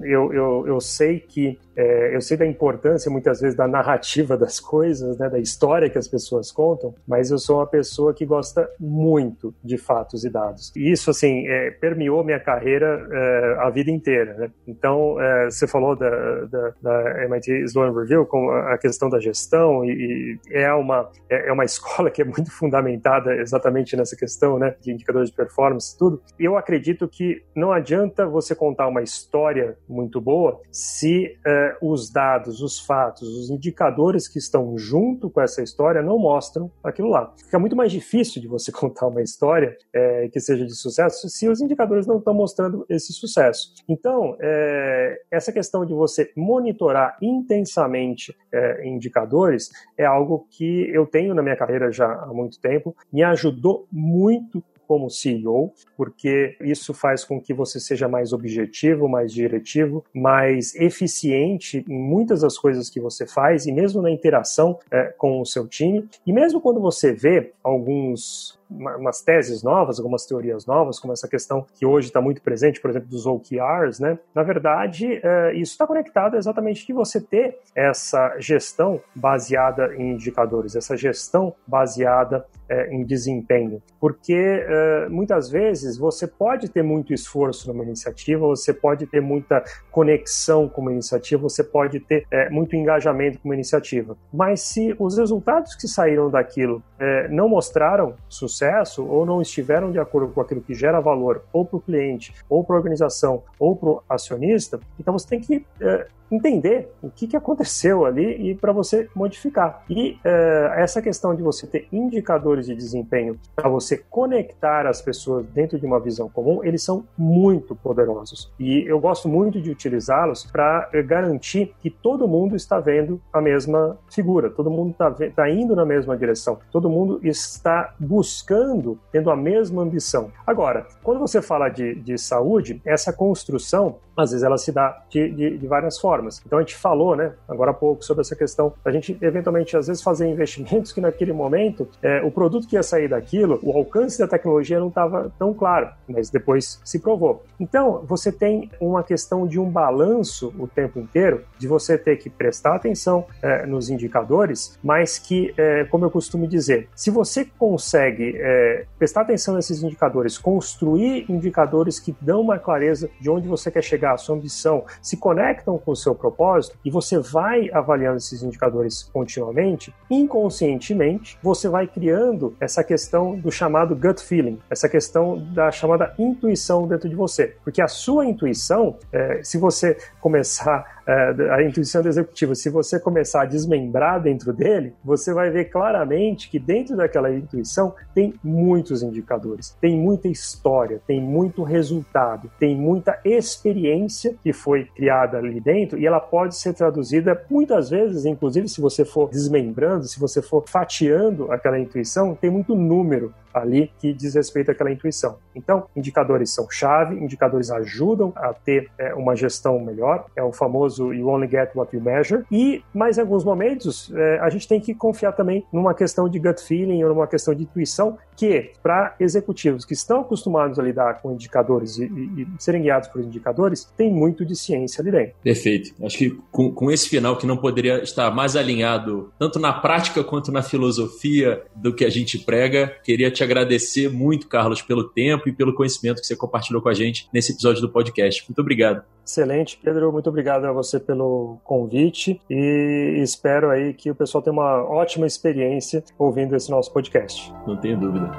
eu, eu, eu sei que é, eu sei da importância muitas vezes da narrativa das coisas, né, da história que as pessoas contam, mas eu sou uma pessoa que gosta muito de fatos e dados. E isso, assim, é, permeou minha carreira é, a vida inteira. Né? Então, é, você falou da, da, da, MIT Sloan Review com a questão da gestão e, e é uma é, é uma escola que é muito fundamentada exatamente nessa questão, né, de indicadores de performance tudo. E eu acredito que não adianta você contar uma história muito boa se é, os dados, os fatos, os indicadores que estão junto com essa história não mostram aquilo lá. Fica muito mais difícil de você contar uma história é, que seja de sucesso se os indicadores não estão mostrando esse sucesso. Então, é, essa questão de você monitorar intensamente indicadores é algo que eu tenho na minha carreira já há muito tempo, me ajudou muito como CEO, porque isso faz com que você seja mais objetivo, mais diretivo, mais eficiente em muitas das coisas que você faz e mesmo na interação é, com o seu time. E mesmo quando você vê alguns umas teses novas, algumas teorias novas, como essa questão que hoje está muito presente, por exemplo, dos OKRs, né? Na verdade, é, isso está conectado exatamente de você ter essa gestão baseada em indicadores, essa gestão baseada é, em desempenho, porque é, muitas vezes você pode ter muito esforço numa iniciativa, você pode ter muita conexão com uma iniciativa, você pode ter muito engajamento com uma iniciativa, mas se os resultados que saíram daquilo não mostraram sucesso ou não estiveram de acordo com aquilo que gera valor ou para o cliente, ou para a organização, ou para o acionista, então você tem que é, entender o que, que aconteceu ali e para você modificar. E é, essa questão de você ter indicadores de desempenho para você conectar as pessoas dentro de uma visão comum, eles são muito poderosos. E eu gosto muito de utilizá-los para garantir que todo mundo está vendo a mesma figura, todo mundo está tá indo na mesma direção, todo mundo está buscando, tendo a mesma ambição. Agora, quando você fala de, de saúde, essa construção às vezes ela se dá de, de, de, várias formas. Então a gente falou, né, agora há pouco, sobre essa questão da gente eventualmente às vezes fazer investimentos que naquele momento é, o produto que ia sair daquilo, o alcance da tecnologia não estava tão claro, mas depois se provou. Então você tem uma questão de um balanço o tempo inteiro, de você ter que prestar atenção é, nos indicadores, mas que, é, como eu costumo dizer, se você consegue é, prestar atenção nesses indicadores, construir indicadores que dão uma clareza de onde você quer chegar à sua ambição se conectam com o seu propósito e você vai avaliando esses indicadores continuamente, inconscientemente você vai criando essa questão do chamado gut feeling, essa questão da chamada intuição dentro de você. Porque a sua intuição, é, se você começar é, a intuição do executivo, se você começar a desmembrar dentro dele, você vai ver claramente que dentro daquela intuição tem muitos indicadores, tem muita história, tem muito resultado, tem muita experiência que foi criada ali dentro e ela pode ser traduzida muitas vezes, inclusive se você for desmembrando, se você for fatiando aquela intuição, tem muito número ali que diz respeito àquela intuição. Então, indicadores são chave, indicadores ajudam a ter é, uma gestão melhor, é o famoso you only get what you measure, e, mas em alguns momentos, é, a gente tem que confiar também numa questão de gut feeling ou numa questão de intuição, que para executivos que estão acostumados a lidar com indicadores e, e, e, serem guiados por indicadores, tem muito de ciência ali dentro. Perfeito. Acho que com, com esse final que não poderia estar mais alinhado, tanto na prática quanto na filosofia do que a gente prega, queria te agradecer muito, Carlos, pelo tempo e pelo conhecimento que você compartilhou com a gente nesse episódio do podcast. Muito obrigado. Excelente, Pedro. Muito obrigado a você pelo convite e espero aí que o pessoal tenha uma ótima experiência ouvindo esse nosso podcast. Não tenho dúvida.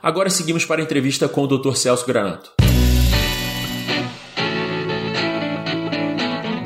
Agora seguimos para a entrevista com o Dr. Celso Granato.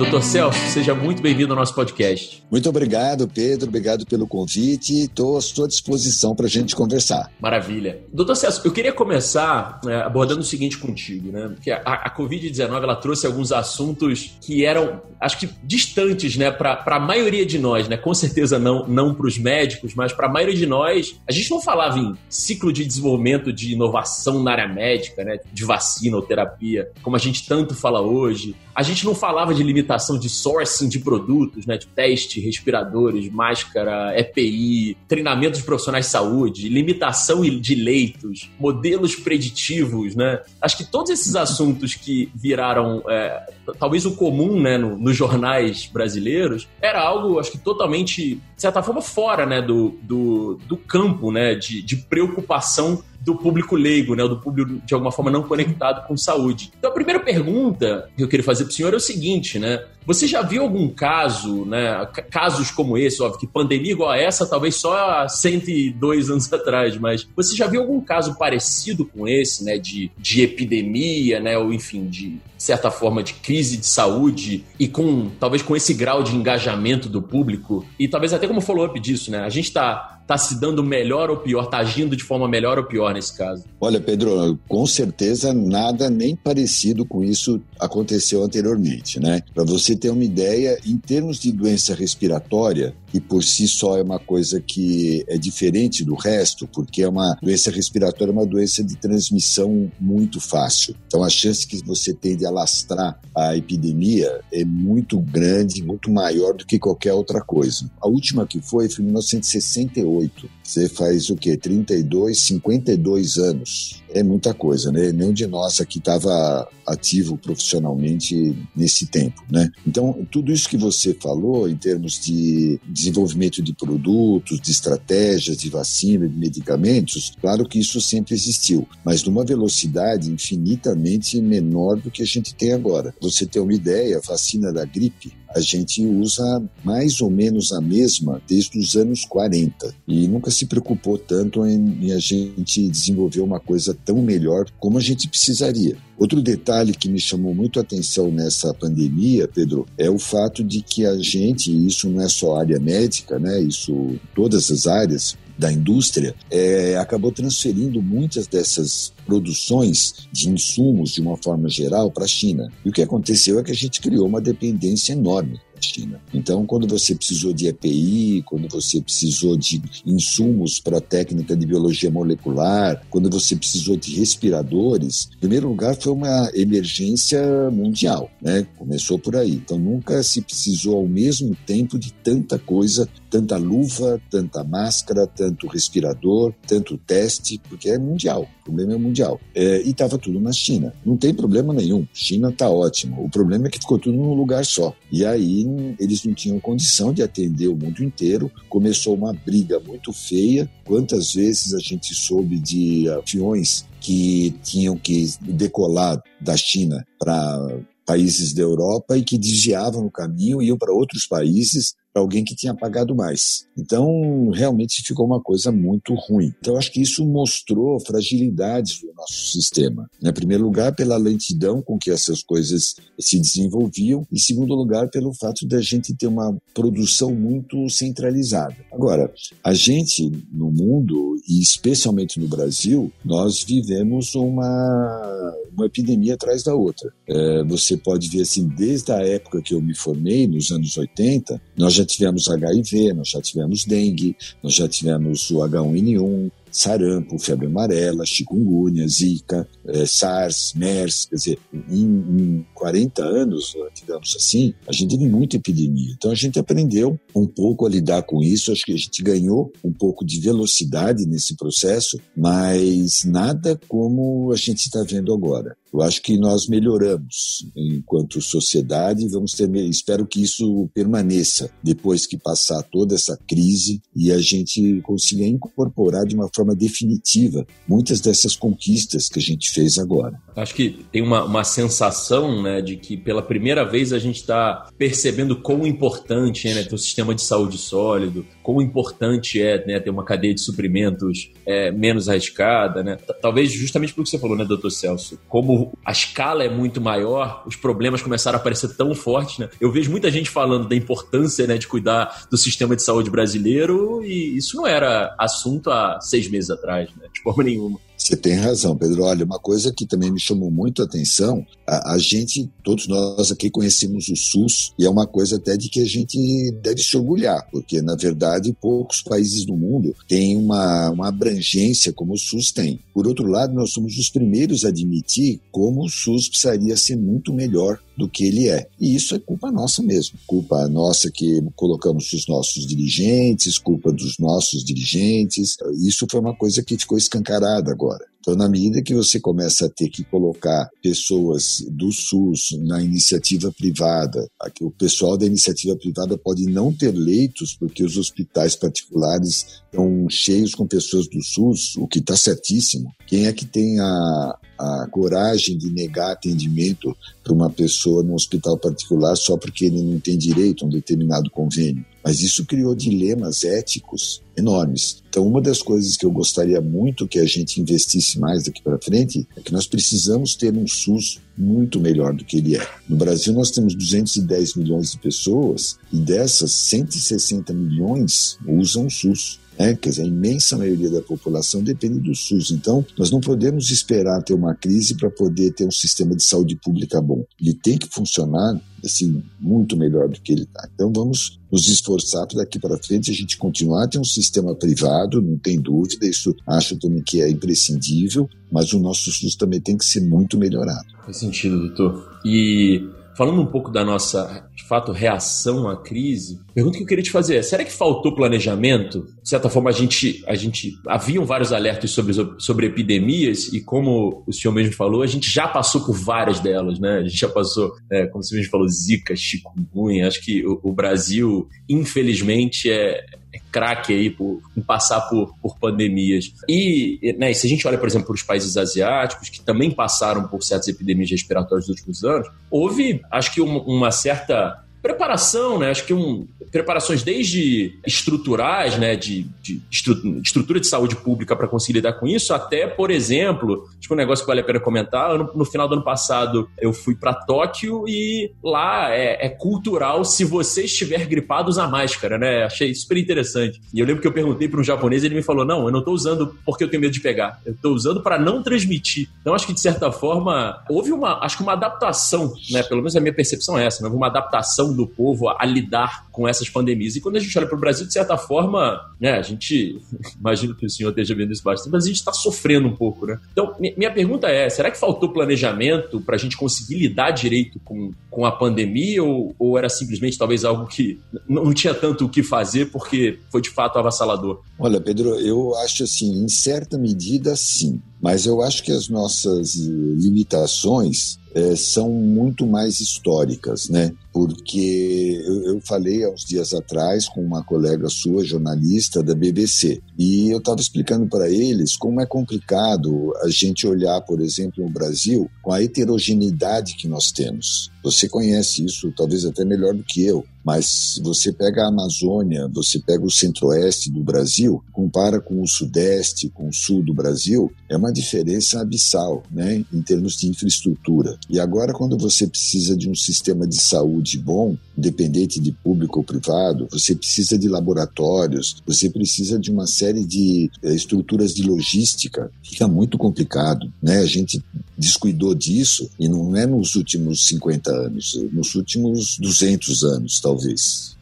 Doutor Celso, seja muito bem-vindo ao nosso podcast. Muito obrigado, Pedro. Obrigado pelo convite. Estou à sua disposição para a gente conversar. Maravilha. Doutor Celso, eu queria começar é, abordando o seguinte contigo, né? Porque a, a Covid-19 ela trouxe alguns assuntos que eram, acho que, distantes, né, para a maioria de nós, né? Com certeza não, não para os médicos, mas para a maioria de nós. A gente não falava em ciclo de desenvolvimento de inovação na área médica, né? De vacina ou terapia, como a gente tanto fala hoje. A gente não falava de limitação de sourcing de produtos, né? De teste, respiradores, máscara, EPI, treinamento de profissionais de saúde, limitação de leitos, modelos preditivos, né? Acho que todos esses assuntos que viraram é, talvez o comum, né, no, nos jornais brasileiros, era algo, acho que totalmente, de certa forma, fora, né, do, do, do campo, né, de, de preocupação do público leigo, né? Do público, de alguma forma, não conectado com saúde. Então, a primeira pergunta que eu queria fazer para o senhor é o seguinte, né? Você já viu algum caso, né? Casos como esse, óbvio que pandemia igual a essa, talvez só há 102 anos atrás, mas você já viu algum caso parecido com esse, né? De, de epidemia, né? Ou enfim, de certa forma de crise de saúde e com talvez com esse grau de engajamento do público e talvez até como follow-up disso, né? A gente está tá se dando melhor ou pior, tá agindo de forma melhor ou pior nesse caso? Olha, Pedro, com certeza nada nem parecido com isso aconteceu anteriormente, né? Para você ter uma ideia, em termos de doença respiratória, que por si só é uma coisa que é diferente do resto, porque é uma doença respiratória, é uma doença de transmissão muito fácil. Então a chance que você tem de alastrar a epidemia é muito grande, muito maior do que qualquer outra coisa. A última que foi foi em 1968. Você faz o quê? 32, 52 anos. É muita coisa, né? Nenhum de nós aqui estava ativo profissionalmente nesse tempo, né? Então, tudo isso que você falou em termos de desenvolvimento de produtos, de estratégias, de vacina, de medicamentos, claro que isso sempre existiu, mas numa velocidade infinitamente menor do que a gente tem agora. Você tem uma ideia, a vacina da gripe, a gente usa mais ou menos a mesma desde os anos 40 e nunca se preocupou tanto em, em a gente desenvolver uma coisa tão melhor como a gente precisaria. Outro detalhe que me chamou muito a atenção nessa pandemia, Pedro, é o fato de que a gente, e isso não é só área médica, né? Isso todas as áreas, da indústria, é, acabou transferindo muitas dessas produções de insumos, de uma forma geral, para a China. E o que aconteceu é que a gente criou uma dependência enorme. China. Então, quando você precisou de EPI, quando você precisou de insumos para técnica de biologia molecular, quando você precisou de respiradores, em primeiro lugar foi uma emergência mundial, né? Começou por aí. Então, nunca se precisou ao mesmo tempo de tanta coisa, tanta luva, tanta máscara, tanto respirador, tanto teste, porque é mundial. O problema é mundial. É, e estava tudo na China. Não tem problema nenhum. China está ótimo. O problema é que ficou tudo num lugar só. E aí eles não tinham condição de atender o mundo inteiro. Começou uma briga muito feia. Quantas vezes a gente soube de aviões que tinham que decolar da China para países da Europa e que desviavam o caminho, iam para outros países para alguém que tinha pagado mais. Então, realmente ficou uma coisa muito ruim. Então, acho que isso mostrou fragilidades do nosso sistema. Né? Em primeiro lugar, pela lentidão com que essas coisas se desenvolviam, e em segundo lugar, pelo fato da gente ter uma produção muito centralizada. Agora, a gente no mundo, e especialmente no Brasil, nós vivemos uma, uma epidemia atrás da outra. É, você pode ver assim, desde a época que eu me formei, nos anos 80, nós já já tivemos HIV, nós já tivemos dengue, nós já tivemos o H1N1, sarampo, febre amarela, chikungunya, zika, é, SARS, MERS, quer dizer, em, em 40 anos, digamos assim, a gente teve muita epidemia. Então a gente aprendeu um pouco a lidar com isso, acho que a gente ganhou um pouco de velocidade nesse processo, mas nada como a gente está vendo agora. Eu acho que nós melhoramos enquanto sociedade, vamos ter, espero que isso permaneça depois que passar toda essa crise e a gente consiga incorporar de uma forma definitiva muitas dessas conquistas que a gente fez agora. Acho que tem uma, uma sensação né, de que pela primeira vez a gente está percebendo quão importante é né, ter um sistema de saúde sólido, quão importante é né, ter uma cadeia de suprimentos é, menos arriscada. Né? Talvez justamente pelo que você falou, né, doutor Celso? Como a escala é muito maior, os problemas começaram a aparecer tão fortes, né? Eu vejo muita gente falando da importância né, de cuidar do sistema de saúde brasileiro e isso não era assunto há seis meses atrás, né? De forma nenhuma. Você tem razão, Pedro. Olha, uma coisa que também me chamou muito a atenção, a, a, gente, todos nós aqui conhecemos o SUS, e é uma coisa até de que a gente deve se orgulhar, porque, na verdade, poucos países do mundo têm uma, uma abrangência como o SUS tem. Por outro lado, nós somos os primeiros a admitir como o SUS precisaria ser muito melhor do que ele é. E isso é culpa nossa mesmo. Culpa nossa que colocamos os nossos dirigentes, culpa dos nossos dirigentes. Isso foi uma coisa que ficou escancarada agora. agora. Então, na medida que você começa a ter que colocar pessoas do SUS na iniciativa privada, o pessoal da iniciativa privada pode não ter leitos, porque os hospitais particulares estão cheios com pessoas do SUS, o que está certíssimo. Quem é que tem a, a coragem de negar atendimento para uma pessoa num hospital particular só porque ele não tem direito a um determinado convênio? Mas isso criou dilemas éticos enormes. Então, uma das coisas que eu gostaria muito que a gente investisse mais daqui para frente é que nós precisamos ter um SUS muito melhor do que ele é. No Brasil, nós temos 210 milhões de pessoas e dessas, 160 milhões usam o SUS. É, quer dizer, a imensa maioria da população depende do SUS. Então, nós não podemos esperar ter uma crise para poder ter um sistema de saúde pública bom. Ele tem que funcionar assim, muito melhor do que ele está. Então, vamos nos esforçar para daqui para frente a gente continuar a ter um sistema privado, não tem dúvida, isso acho também que é imprescindível, mas o nosso SUS também tem que ser muito melhorado. Faz sentido, doutor. E Falando um pouco da nossa, de fato, reação à crise, pergunta que eu queria te fazer é: será que faltou planejamento? De certa forma, a gente, a gente haviam vários alertas sobre, sobre epidemias e, como o senhor mesmo falou, a gente já passou por várias delas, né? A gente já passou, é, como você mesmo falou, Zika, chikungunya. Acho que o, o Brasil, infelizmente, é, é craque aí por, passar por, por pandemias. E né, se a gente olha, por exemplo, para os países asiáticos, que também passaram por certas epidemias respiratórias nos últimos anos, houve, acho que, uma, uma certa preparação, né? Acho que um, preparações desde estruturais, né? De, de estrutura de saúde pública para conseguir lidar com isso, até, por exemplo, acho que um negócio que vale a pena comentar, no, no final do ano passado eu fui para Tóquio e lá é, é, cultural se você estiver gripado usar máscara, né? Achei super interessante. E eu lembro que eu perguntei para um japonês e ele me falou: não, eu não estou usando porque eu tenho medo de pegar, eu estou usando para não transmitir. Então acho que de certa forma houve uma, acho que uma adaptação, né? Pelo menos a minha percepção é essa, né? uma adaptação do povo a, lidar com essas pandemias. E quando a gente olha para o Brasil, de certa forma, né? A gente, imagino que o senhor esteja vendo isso bastante, mas a gente está sofrendo um pouco, né? Então minha pergunta é: será que faltou planejamento para a gente conseguir lidar direito com, com a pandemia ou, ou era simplesmente talvez algo que não tinha tanto o que fazer porque foi de fato avassalador? Olha, Pedro, eu acho assim, em certa medida, sim. Mas eu acho que as nossas limitações é, são muito mais históricas, né? Porque eu, eu, falei há uns dias atrás com uma colega sua, jornalista da BBC, e eu estava explicando para eles como é complicado a gente olhar, por exemplo, no Brasil, com a heterogeneidade que nós temos. Você conhece isso talvez até melhor do que eu, mas você pega a Amazônia, você pega o centro-oeste do Brasil, compara com o sudeste, com o sul do Brasil, é uma diferença abissal, né, em termos de infraestrutura. E agora, quando você precisa de um sistema de saúde bom, independente de público ou privado, você precisa de laboratórios, você precisa de uma série de é, estruturas de logística, fica muito complicado, né? A gente descuidou disso e não é nos últimos 50 anos, nos últimos 200 anos, talvez.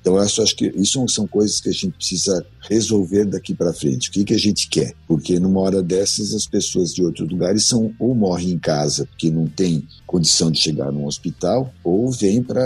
Então, eu acho, acho que isso são coisas que a gente precisa resolver daqui para frente. O que, que a gente quer? Porque numa hora dessas, as pessoas de outros lugares são ou morrem em casa porque não tem condição de chegar num hospital, ou vêm para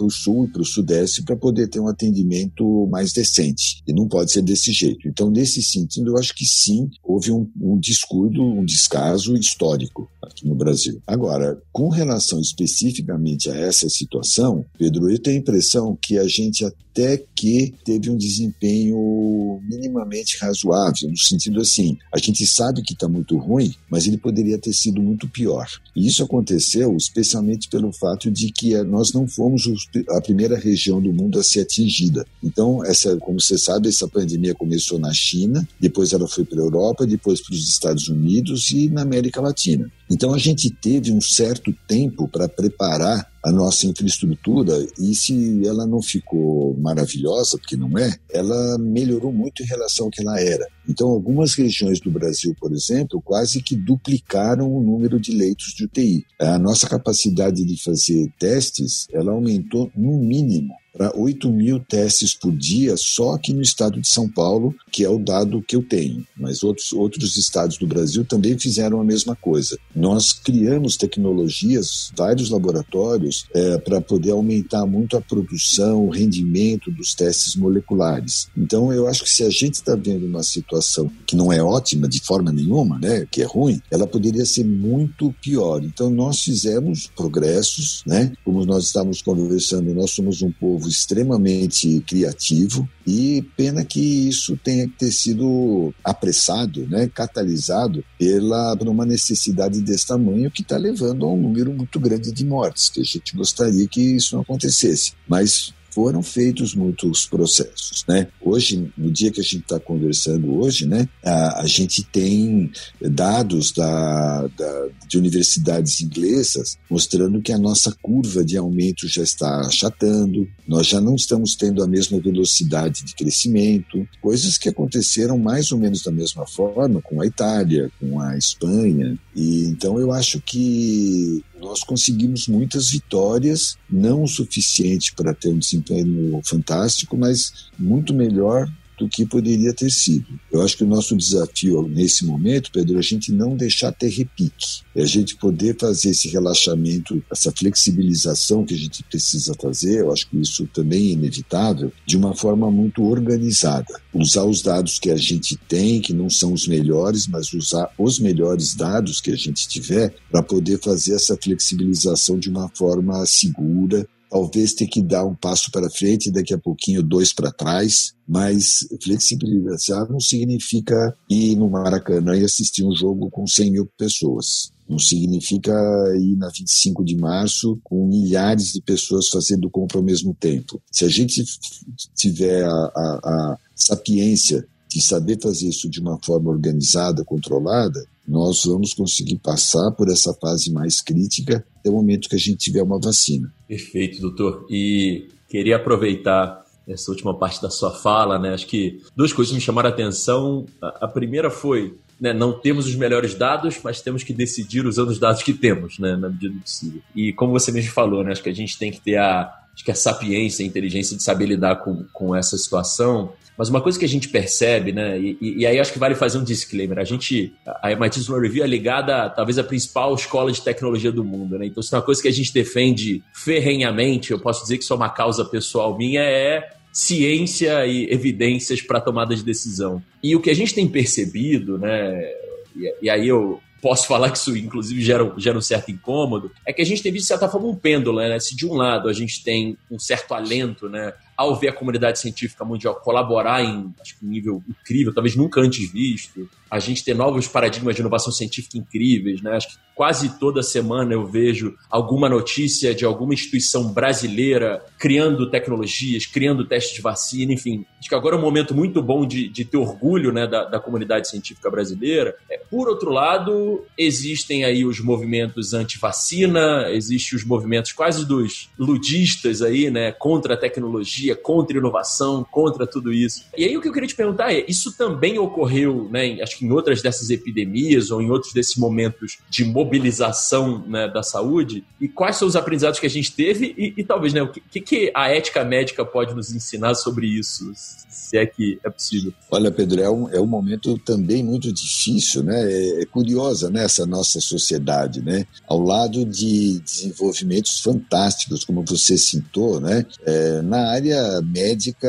o sul e para o sudeste para poder ter um atendimento mais decente. E não pode ser desse jeito. Então, nesse sentido, eu acho que sim, houve um, um descuido, um descaso histórico aqui no Brasil. Agora, com relação especificamente a essa situação, Pedro, eu tenho a impressão que a gente até que teve um desempenho minimamente razoável, no sentido assim, a gente sabe que está muito ruim, mas ele poderia ter sido muito pior. E isso aconteceu especialmente pelo fato de que eh, nós não fomos a primeira região do mundo a ser atingida. Então, essa, como você sabe, essa pandemia começou na China, depois ela foi para a Europa, depois para os Estados Unidos e na América Latina. Então a gente teve um certo tempo para preparar a nossa infraestrutura e se ela não ficou maravilhosa, porque não é, ela melhorou muito em relação ao que ela era. Então, algumas regiões do Brasil, por exemplo, quase que duplicaram o número de leitos de UTI. A nossa capacidade de fazer testes, ela aumentou no mínimo para 8 mil testes por dia só aqui no estado de São Paulo, que é o dado que eu tenho. Mas outros, outros estados do Brasil também fizeram a mesma coisa. Nós criamos tecnologias, vários laboratórios, é, para poder aumentar muito a produção, o rendimento dos testes moleculares. Então, eu acho que se a gente está vendo uma situação que não é ótima de forma nenhuma, né, que é ruim, ela poderia ser muito pior. Então, nós fizemos progressos, né? Como nós estávamos conversando, nós somos um povo povo extremamente criativo e pena que isso tenha que ter sido apressado, né, catalisado pela, por uma necessidade desse tamanho que está levando a um número muito grande de mortes, que a gente gostaria que isso não acontecesse. Mas foram feitos muitos processos, né? Hoje, no dia que a gente está conversando hoje, né, a, a gente tem dados da, da, de universidades inglesas mostrando que a nossa curva de aumento já está achatando, nós já não estamos tendo a mesma velocidade de crescimento, coisas que aconteceram mais ou menos da mesma forma com a Itália, com a Espanha, e então eu acho que nós conseguimos muitas vitórias, não o suficiente para ter um desempenho fantástico, mas muito melhor do que poderia ter sido. Eu acho que o nosso desafio nesse momento, Pedro, é a gente não deixar ter repique, é a gente poder fazer esse relaxamento, essa flexibilização que a gente precisa fazer, eu acho que isso também é inevitável, de uma forma muito organizada. Usar os dados que a gente tem, que não são os melhores, mas usar os melhores dados que a gente tiver para poder fazer essa flexibilização de uma forma segura, talvez ter que dar um passo para frente daqui a pouquinho dois para trás, mas flexibilizar não significa ir no Maracanã e assistir um jogo com 100 mil pessoas. Não significa ir na 25 de março com milhares de pessoas fazendo compra ao mesmo tempo. Se a gente tiver a, a, a sapiência de saber fazer isso de uma forma organizada, controlada, nós vamos conseguir passar por essa fase mais crítica até o momento que a gente tiver uma vacina. Perfeito, doutor. E queria aproveitar essa última parte da sua fala, né? Acho que duas coisas me chamaram a atenção. A primeira foi, né, não temos os melhores dados, mas temos que decidir usando os dados que temos, né, na medida do possível. E como você mesmo falou, né, acho que a gente tem que ter a, acho que a sapiência, a inteligência de saber lidar com, com essa situação mas uma coisa que a gente percebe, né, e, e, aí acho que vale fazer um disclaimer, a gente, a MIT Sloan Review é ligada talvez à principal escola de tecnologia do mundo, né, então se é uma coisa que a gente defende ferrenhamente, eu posso dizer que é uma causa pessoal minha, é ciência e evidências para tomada de decisão. E o que a gente tem percebido, né, e, e aí eu posso falar que isso inclusive gera, gera um certo incômodo, é que a gente tem visto de certa forma um pêndulo, né? Se de um lado a gente tem um certo alento, né? ao ver a comunidade científica mundial colaborar em acho que um nível incrível, talvez nunca antes visto, a gente ter novos paradigmas de inovação científica incríveis, né? Acho que quase toda semana eu vejo alguma notícia de alguma instituição brasileira criando tecnologias, criando testes de vacina, enfim. Acho que agora é um momento muito bom de, de ter orgulho né, da, da comunidade científica brasileira. É, por outro lado, existem aí os movimentos anti-vacina, existem os movimentos quase dos ludistas aí, né, contra a tecnologia, contra a inovação, contra tudo isso. E aí o que eu queria te perguntar é, isso também ocorreu, né, acho que em outras dessas epidemias ou em outros desses momentos de mobilização né, da saúde? E quais são os aprendizados que a gente teve e, e talvez né, o que, que a ética médica pode nos ensinar sobre isso, se é que é possível? Olha, Pedro, é um, é um momento também muito difícil, né? É, é curiosa né, nossa sociedade, né? Ao lado de desenvolvimentos fantásticos, como você citou, né? É, na área médica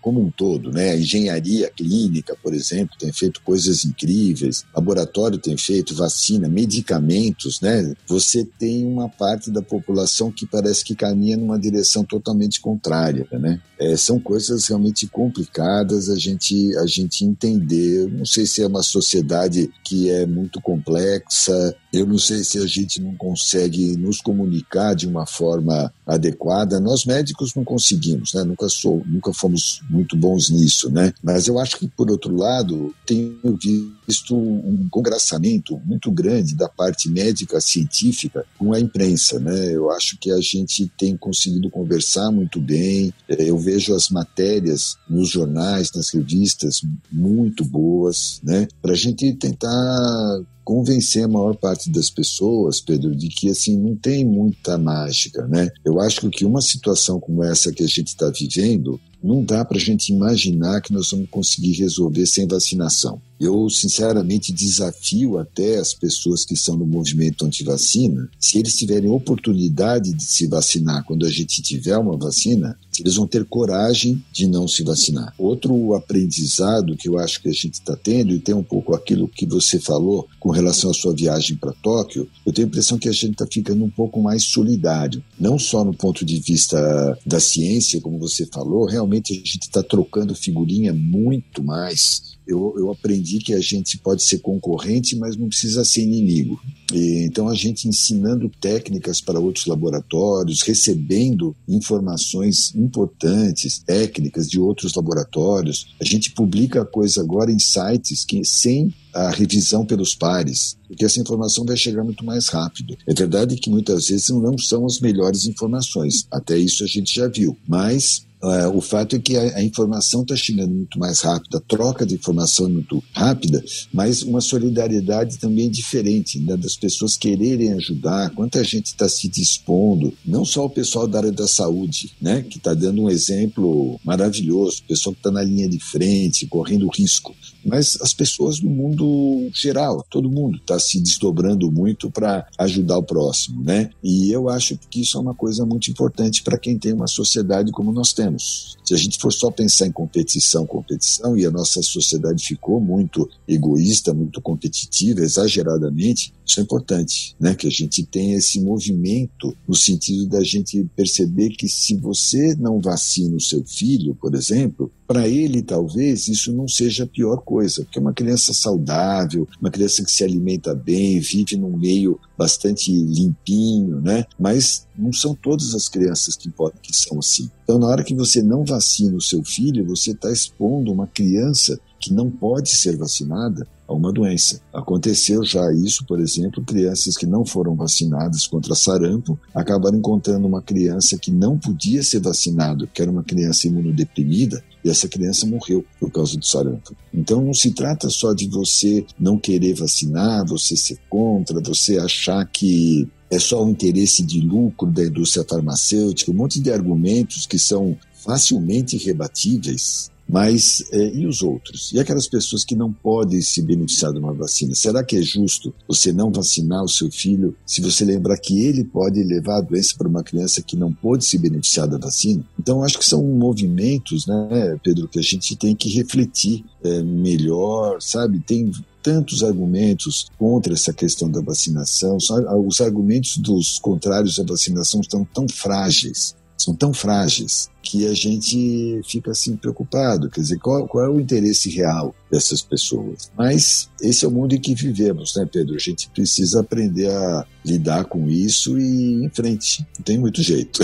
como um todo, né? A engenharia clínica, por exemplo, tem feito coisas incríveis, laboratório tem feito vacina, medicamentos, né? Você tem uma parte da população que parece que caminha numa direção totalmente contrária, né? É, são coisas realmente complicadas a gente a gente entender. Não sei se é uma sociedade que é muito complexa, eu não sei se a gente não consegue nos comunicar de uma forma adequada. Nós médicos não conseguimos, né? Nunca sou, nunca fomos muito bons nisso, né? Mas eu acho que por outro lado tenho visto um congraçamento muito grande da parte médica científica com a imprensa, né? Eu acho que a gente tem conseguido conversar muito bem. Eu vejo as matérias nos jornais, nas revistas muito boas, né? Para a gente tentar convencer a maior parte das pessoas, Pedro, de que assim não tem muita mágica, né? Eu acho que uma situação como essa que a gente está vivendo não dá para a gente imaginar que nós vamos conseguir resolver sem vacinação. Eu, sinceramente, desafio até as pessoas que estão no movimento anti-vacina, se eles tiverem oportunidade de se vacinar quando a gente tiver uma vacina, eles vão ter coragem de não se vacinar. Outro aprendizado que eu acho que a gente está tendo, e tem um pouco aquilo que você falou com relação à sua viagem para Tóquio, eu tenho a impressão que a gente está ficando um pouco mais solidário, não só no ponto de vista da ciência, como você falou, realmente a gente está trocando figurinha muito mais eu, eu aprendi que a gente pode ser concorrente, mas não precisa ser inimigo. E, então, a gente ensinando técnicas para outros laboratórios, recebendo informações importantes, técnicas de outros laboratórios. A gente publica a coisa agora em sites que sem a revisão pelos pares, porque essa informação vai chegar muito mais rápido. É verdade que muitas vezes não são as melhores informações, até isso a gente já viu, mas Uh, o fato é que a, a informação está chegando muito mais rápida, a troca de informação é muito rápida, mas uma solidariedade também diferente, né, das pessoas quererem ajudar, quanta gente está se dispondo, não só o pessoal da área da saúde, né, que está dando um exemplo maravilhoso, o pessoal que está na linha de frente, correndo risco, mas as pessoas do mundo geral, todo mundo está se desdobrando muito para ajudar o próximo, né? E eu acho que isso é uma coisa muito importante para quem tem uma sociedade como nós temos. Se a gente for só pensar em competição, competição, e a nossa sociedade ficou muito egoísta, muito competitiva, exageradamente, isso importante, né? Que a gente tenha esse movimento no sentido da gente perceber que se você não vacina o seu filho, por exemplo, para ele talvez isso não seja a pior coisa, porque é uma criança saudável, uma criança que se alimenta bem, vive num meio bastante limpinho, né? Mas não são todas as crianças que, podem, que são assim. Então, na hora que você não vacina o seu filho, você está expondo uma criança que não pode ser vacinada a uma doença. Aconteceu já isso, por exemplo, crianças que não foram vacinadas contra sarampo acabaram encontrando uma criança que não podia ser vacinada, que era uma criança imunodeprimida, e essa criança morreu por causa do sarampo. Então não se trata só de você não querer vacinar, você ser contra, você achar que é só o interesse de lucro da indústria farmacêutica, um monte de argumentos que são facilmente rebatíveis mas é, e os outros? E aquelas pessoas que não podem se beneficiar de uma vacina? Será que é justo você não vacinar o seu filho se você lembrar que ele pode levar a doença para uma criança que não pôde se beneficiar da vacina? Então, acho que são movimentos, né, Pedro, que a gente tem que refletir é, melhor, sabe? Tem tantos argumentos contra essa questão da vacinação, os argumentos dos contrários à vacinação estão tão frágeis, são tão frágeis que a gente fica assim preocupado, quer dizer, qual, qual, é o interesse real dessas pessoas? Mas esse é o mundo em que vivemos, né, Pedro? A gente precisa aprender a lidar com isso e ir em frente. Não tem muito jeito.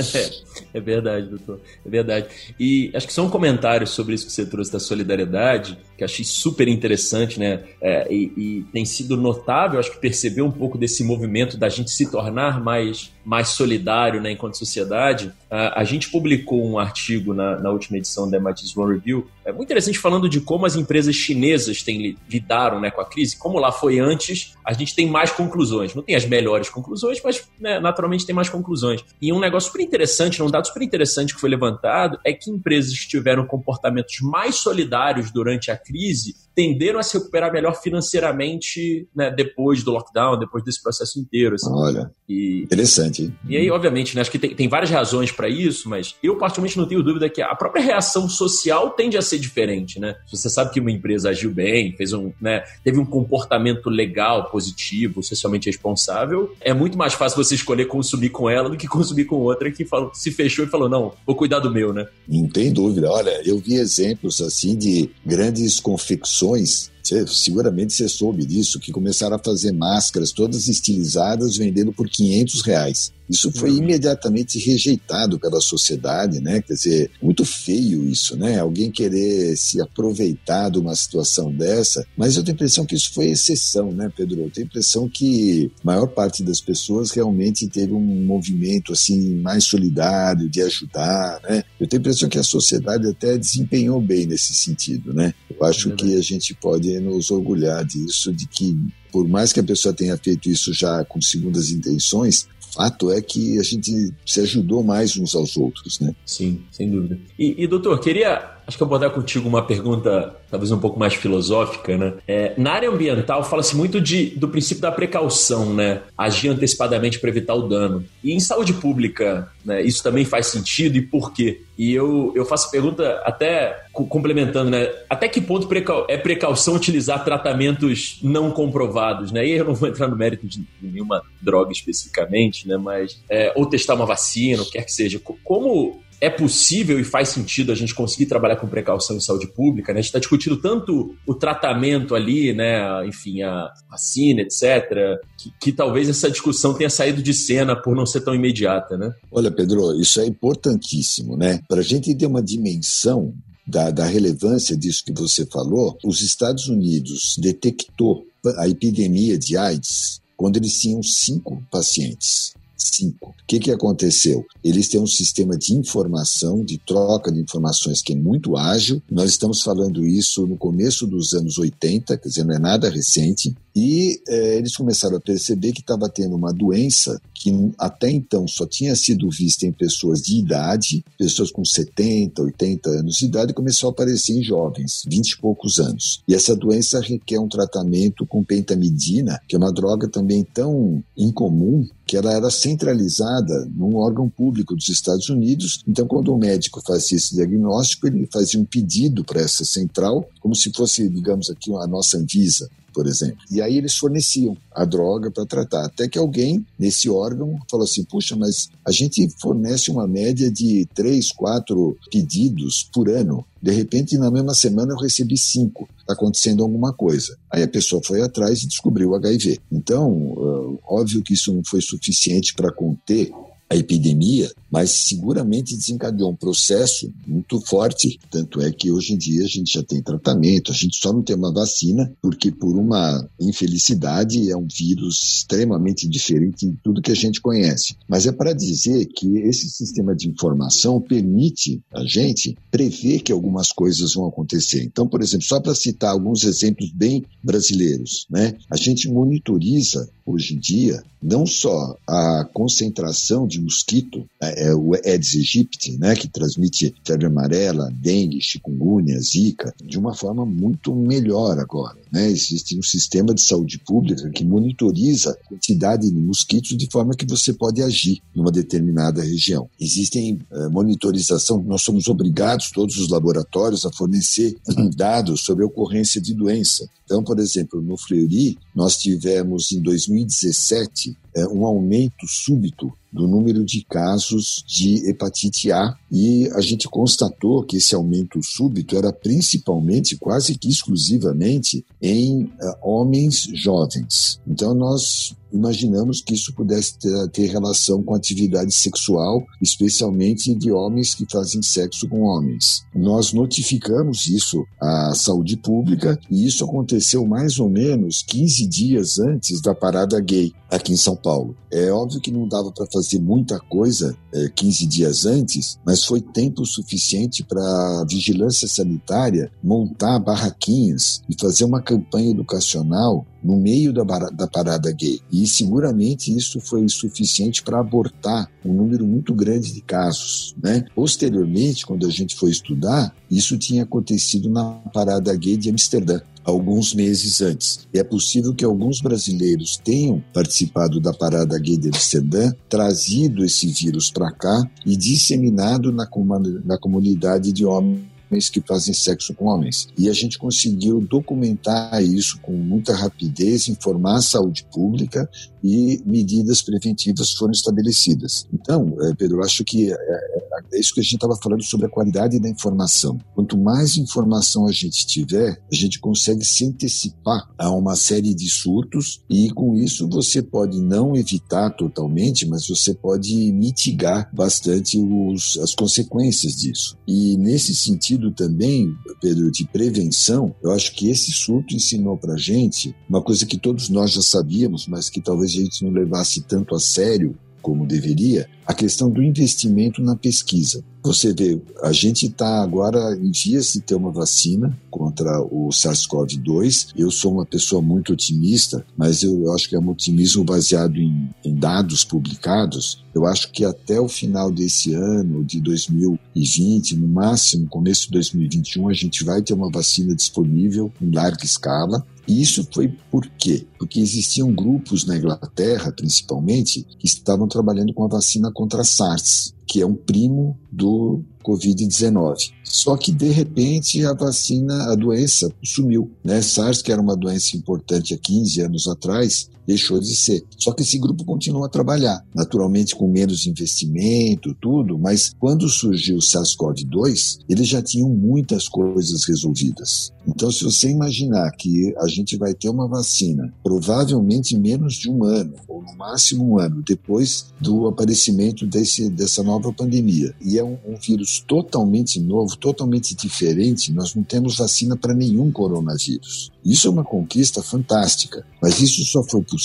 é verdade, doutor. É verdade. E acho que são comentários sobre isso que você trouxe da solidariedade, que achei super interessante, né? É, e, e tem sido notável, acho que perceber um pouco desse movimento da gente se tornar mais, mais solidário, né, enquanto sociedade. A, a gente publicou um artigo na, na última edição da MIT Sloan Review, é muito interessante falando de como as empresas chinesas têm lidaram né, com a crise. Como lá foi antes, a gente tem mais conclusões. Não tem as melhores conclusões, mas né, naturalmente tem mais conclusões. E um negócio super interessante, um dado super interessante que foi levantado, é que empresas que tiveram comportamentos mais solidários durante a crise tenderam a se recuperar melhor financeiramente né, depois do lockdown, depois desse processo inteiro. Assim. Olha, e, interessante. Hein? E aí, obviamente, né, acho que tem, tem várias razões para isso, mas eu particularmente não tenho dúvida que a própria reação social tende a ser diferente, né? Se você sabe que uma empresa agiu bem, fez um, né, teve um comportamento legal, positivo, socialmente responsável, é muito mais fácil você escolher consumir com ela do que consumir com outra que falou, se fechou e falou, não, vou cuidar do meu, né? Não tem dúvida. Olha, eu vi exemplos assim de grandes confecções você, seguramente você soube disso, que começaram a fazer máscaras todas estilizadas, vendendo por 500 reais. Isso foi imediatamente rejeitado pela sociedade, né? Quer dizer, muito feio isso, né? Alguém querer se aproveitar de uma situação dessa, mas eu tenho a impressão que isso foi exceção, né, Pedro? Eu tenho a impressão que a maior parte das pessoas realmente teve um movimento assim mais solidário de ajudar, né? Eu tenho a impressão que a sociedade até desempenhou bem nesse sentido, né? Eu acho é que a gente pode nos orgulhar disso, de que por mais que a pessoa tenha feito isso já com segundas intenções, fato é que a gente se ajudou mais uns aos outros, né? Sim, sem dúvida. E, e doutor, queria Acho que eu vou dar contigo uma pergunta, talvez um pouco mais filosófica, né? É, na área ambiental, fala-se muito de, do princípio da precaução, né? Agir antecipadamente para evitar o dano. E em saúde pública, né, isso também faz sentido e por quê? E eu, eu faço pergunta até complementando, né? Até que ponto é precaução utilizar tratamentos não comprovados, né? E eu não vou entrar no mérito de nenhuma droga especificamente, né? Mas, é, ou testar uma vacina, o que quer que seja. Como é possível e faz sentido a gente conseguir trabalhar com precaução em saúde pública, né? A gente está discutindo tanto o tratamento ali, né? Enfim, a vacina, etc., que, que, talvez essa discussão tenha saído de cena por não ser tão imediata, né? Olha, Pedro, isso é importantíssimo, né? Para a gente ter uma dimensão da, da relevância disso que você falou, os Estados Unidos detectou a epidemia de AIDS quando eles tinham cinco pacientes. 5. O que, que aconteceu? Eles têm um sistema de informação, de troca de informações que é muito ágil. Nós estamos falando isso no começo dos anos 80, quer dizer, não é nada recente. E é, eles começaram a perceber que estava tendo uma doença que até então só tinha sido vista em pessoas de idade, pessoas com 70, 80 anos de idade, começou a aparecer em jovens, 20 e poucos anos. E essa doença requer um tratamento com pentamidina, que é uma droga também tão incomum que ela era centralizada num órgão público dos Estados Unidos. Então, quando o médico fazia esse diagnóstico, ele fazia um pedido para essa central, como se fosse, digamos aqui, a nossa Anvisa por exemplo. E aí eles forneciam a droga para tratar. Até que alguém nesse órgão falou assim: puxa, mas a gente fornece uma média de três, quatro pedidos por ano. De repente, na mesma semana, eu recebi cinco. Está acontecendo alguma coisa. Aí a pessoa foi atrás e descobriu o HIV. Então, óbvio que isso não foi suficiente para conter a epidemia, mas seguramente desencadeou um processo muito forte. Tanto é que hoje em dia a gente já tem tratamento, a gente só não tem uma vacina, porque por uma infelicidade é um vírus extremamente diferente de tudo que a gente conhece. Mas é para dizer que esse sistema de informação permite a gente prever que algumas coisas vão acontecer. Então, por exemplo, só para citar alguns exemplos bem brasileiros, né? A gente monitoriza hoje em dia não só a concentração de mosquito, é, é, o Aedes aegypti, né, que transmite febre amarela, dengue, chikungunya, zika, de uma forma muito melhor agora. Né? Existe um sistema de saúde pública que monitoriza a quantidade de mosquitos de forma que você pode agir numa determinada região. Existem uh, monitorização, nós somos obrigados, todos os laboratórios, a fornecer dados sobre a ocorrência de doença. Então, por exemplo, no Fleury, nós tivemos em 2017 é, um aumento súbito do número de casos de hepatite A e a gente constatou que esse aumento súbito era principalmente, quase que exclusivamente, em uh, homens jovens. Então nós imaginamos que isso pudesse ter, ter, relação com atividade sexual, especialmente de homens que fazem sexo com homens. Nós notificamos isso à saúde pública e isso aconteceu mais ou menos 15 dias antes da parada gay aqui em São Paulo. É óbvio que não dava para fazer muita coisa é, 15 dias antes, mas foi tempo suficiente para a vigilância sanitária montar barraquinhas e fazer uma campanha educacional no meio da, da parada gay. E seguramente isso foi suficiente para abortar um número muito grande de casos. Né? Posteriormente, quando a gente foi estudar, isso tinha acontecido na parada gay de Amsterdã alguns meses antes. E é possível que alguns brasileiros tenham participado da parada gay de Amsterdã, trazido esse vírus para cá e disseminado na, na comunidade de homens que fazem sexo com homens. E a gente conseguiu documentar isso com muita rapidez, informar a saúde pública e medidas preventivas foram estabelecidas. Então, eh, Pedro, acho que é, isso que a gente estava falando sobre a qualidade da informação. Quanto mais informação a gente tiver, a gente consegue se antecipar a uma série de surtos e com isso você pode não evitar totalmente, mas você pode mitigar bastante os, as consequências disso. E nesse sentido também, Pedro, de prevenção, eu acho que esse surto ensinou para gente uma coisa que todos nós já sabíamos, mas que talvez a gente não levasse tanto a sério como deveria, a questão do investimento na pesquisa. Você vê, a gente está agora em dias de ter uma vacina contra o SARS-CoV-2. Eu sou uma pessoa muito otimista, mas eu acho que é um otimismo baseado em, em dados publicados. Eu acho que até o final desse ano, de 2020, no máximo começo de 2021, a gente vai ter uma vacina disponível em larga escala. E isso foi por quê? Porque existiam grupos na Inglaterra, principalmente, que estavam trabalhando com a vacina contra a SARS, que é um primo do Covid-19. Só que, de repente, a vacina, a doença sumiu. Né? SARS, que era uma doença importante há 15 anos atrás, deixou de ser. Só que esse grupo continua a trabalhar, naturalmente com menos investimento, tudo, mas quando surgiu o SARS-CoV-2, eles já tinham muitas coisas resolvidas. Então, se você imaginar que a gente vai ter uma vacina, provavelmente menos de um ano, ou no máximo um ano, depois do aparecimento desse, dessa nova pandemia, e é um, um vírus totalmente novo, totalmente diferente, nós não temos vacina para nenhum coronavírus. Isso é uma conquista fantástica, mas isso só foi possível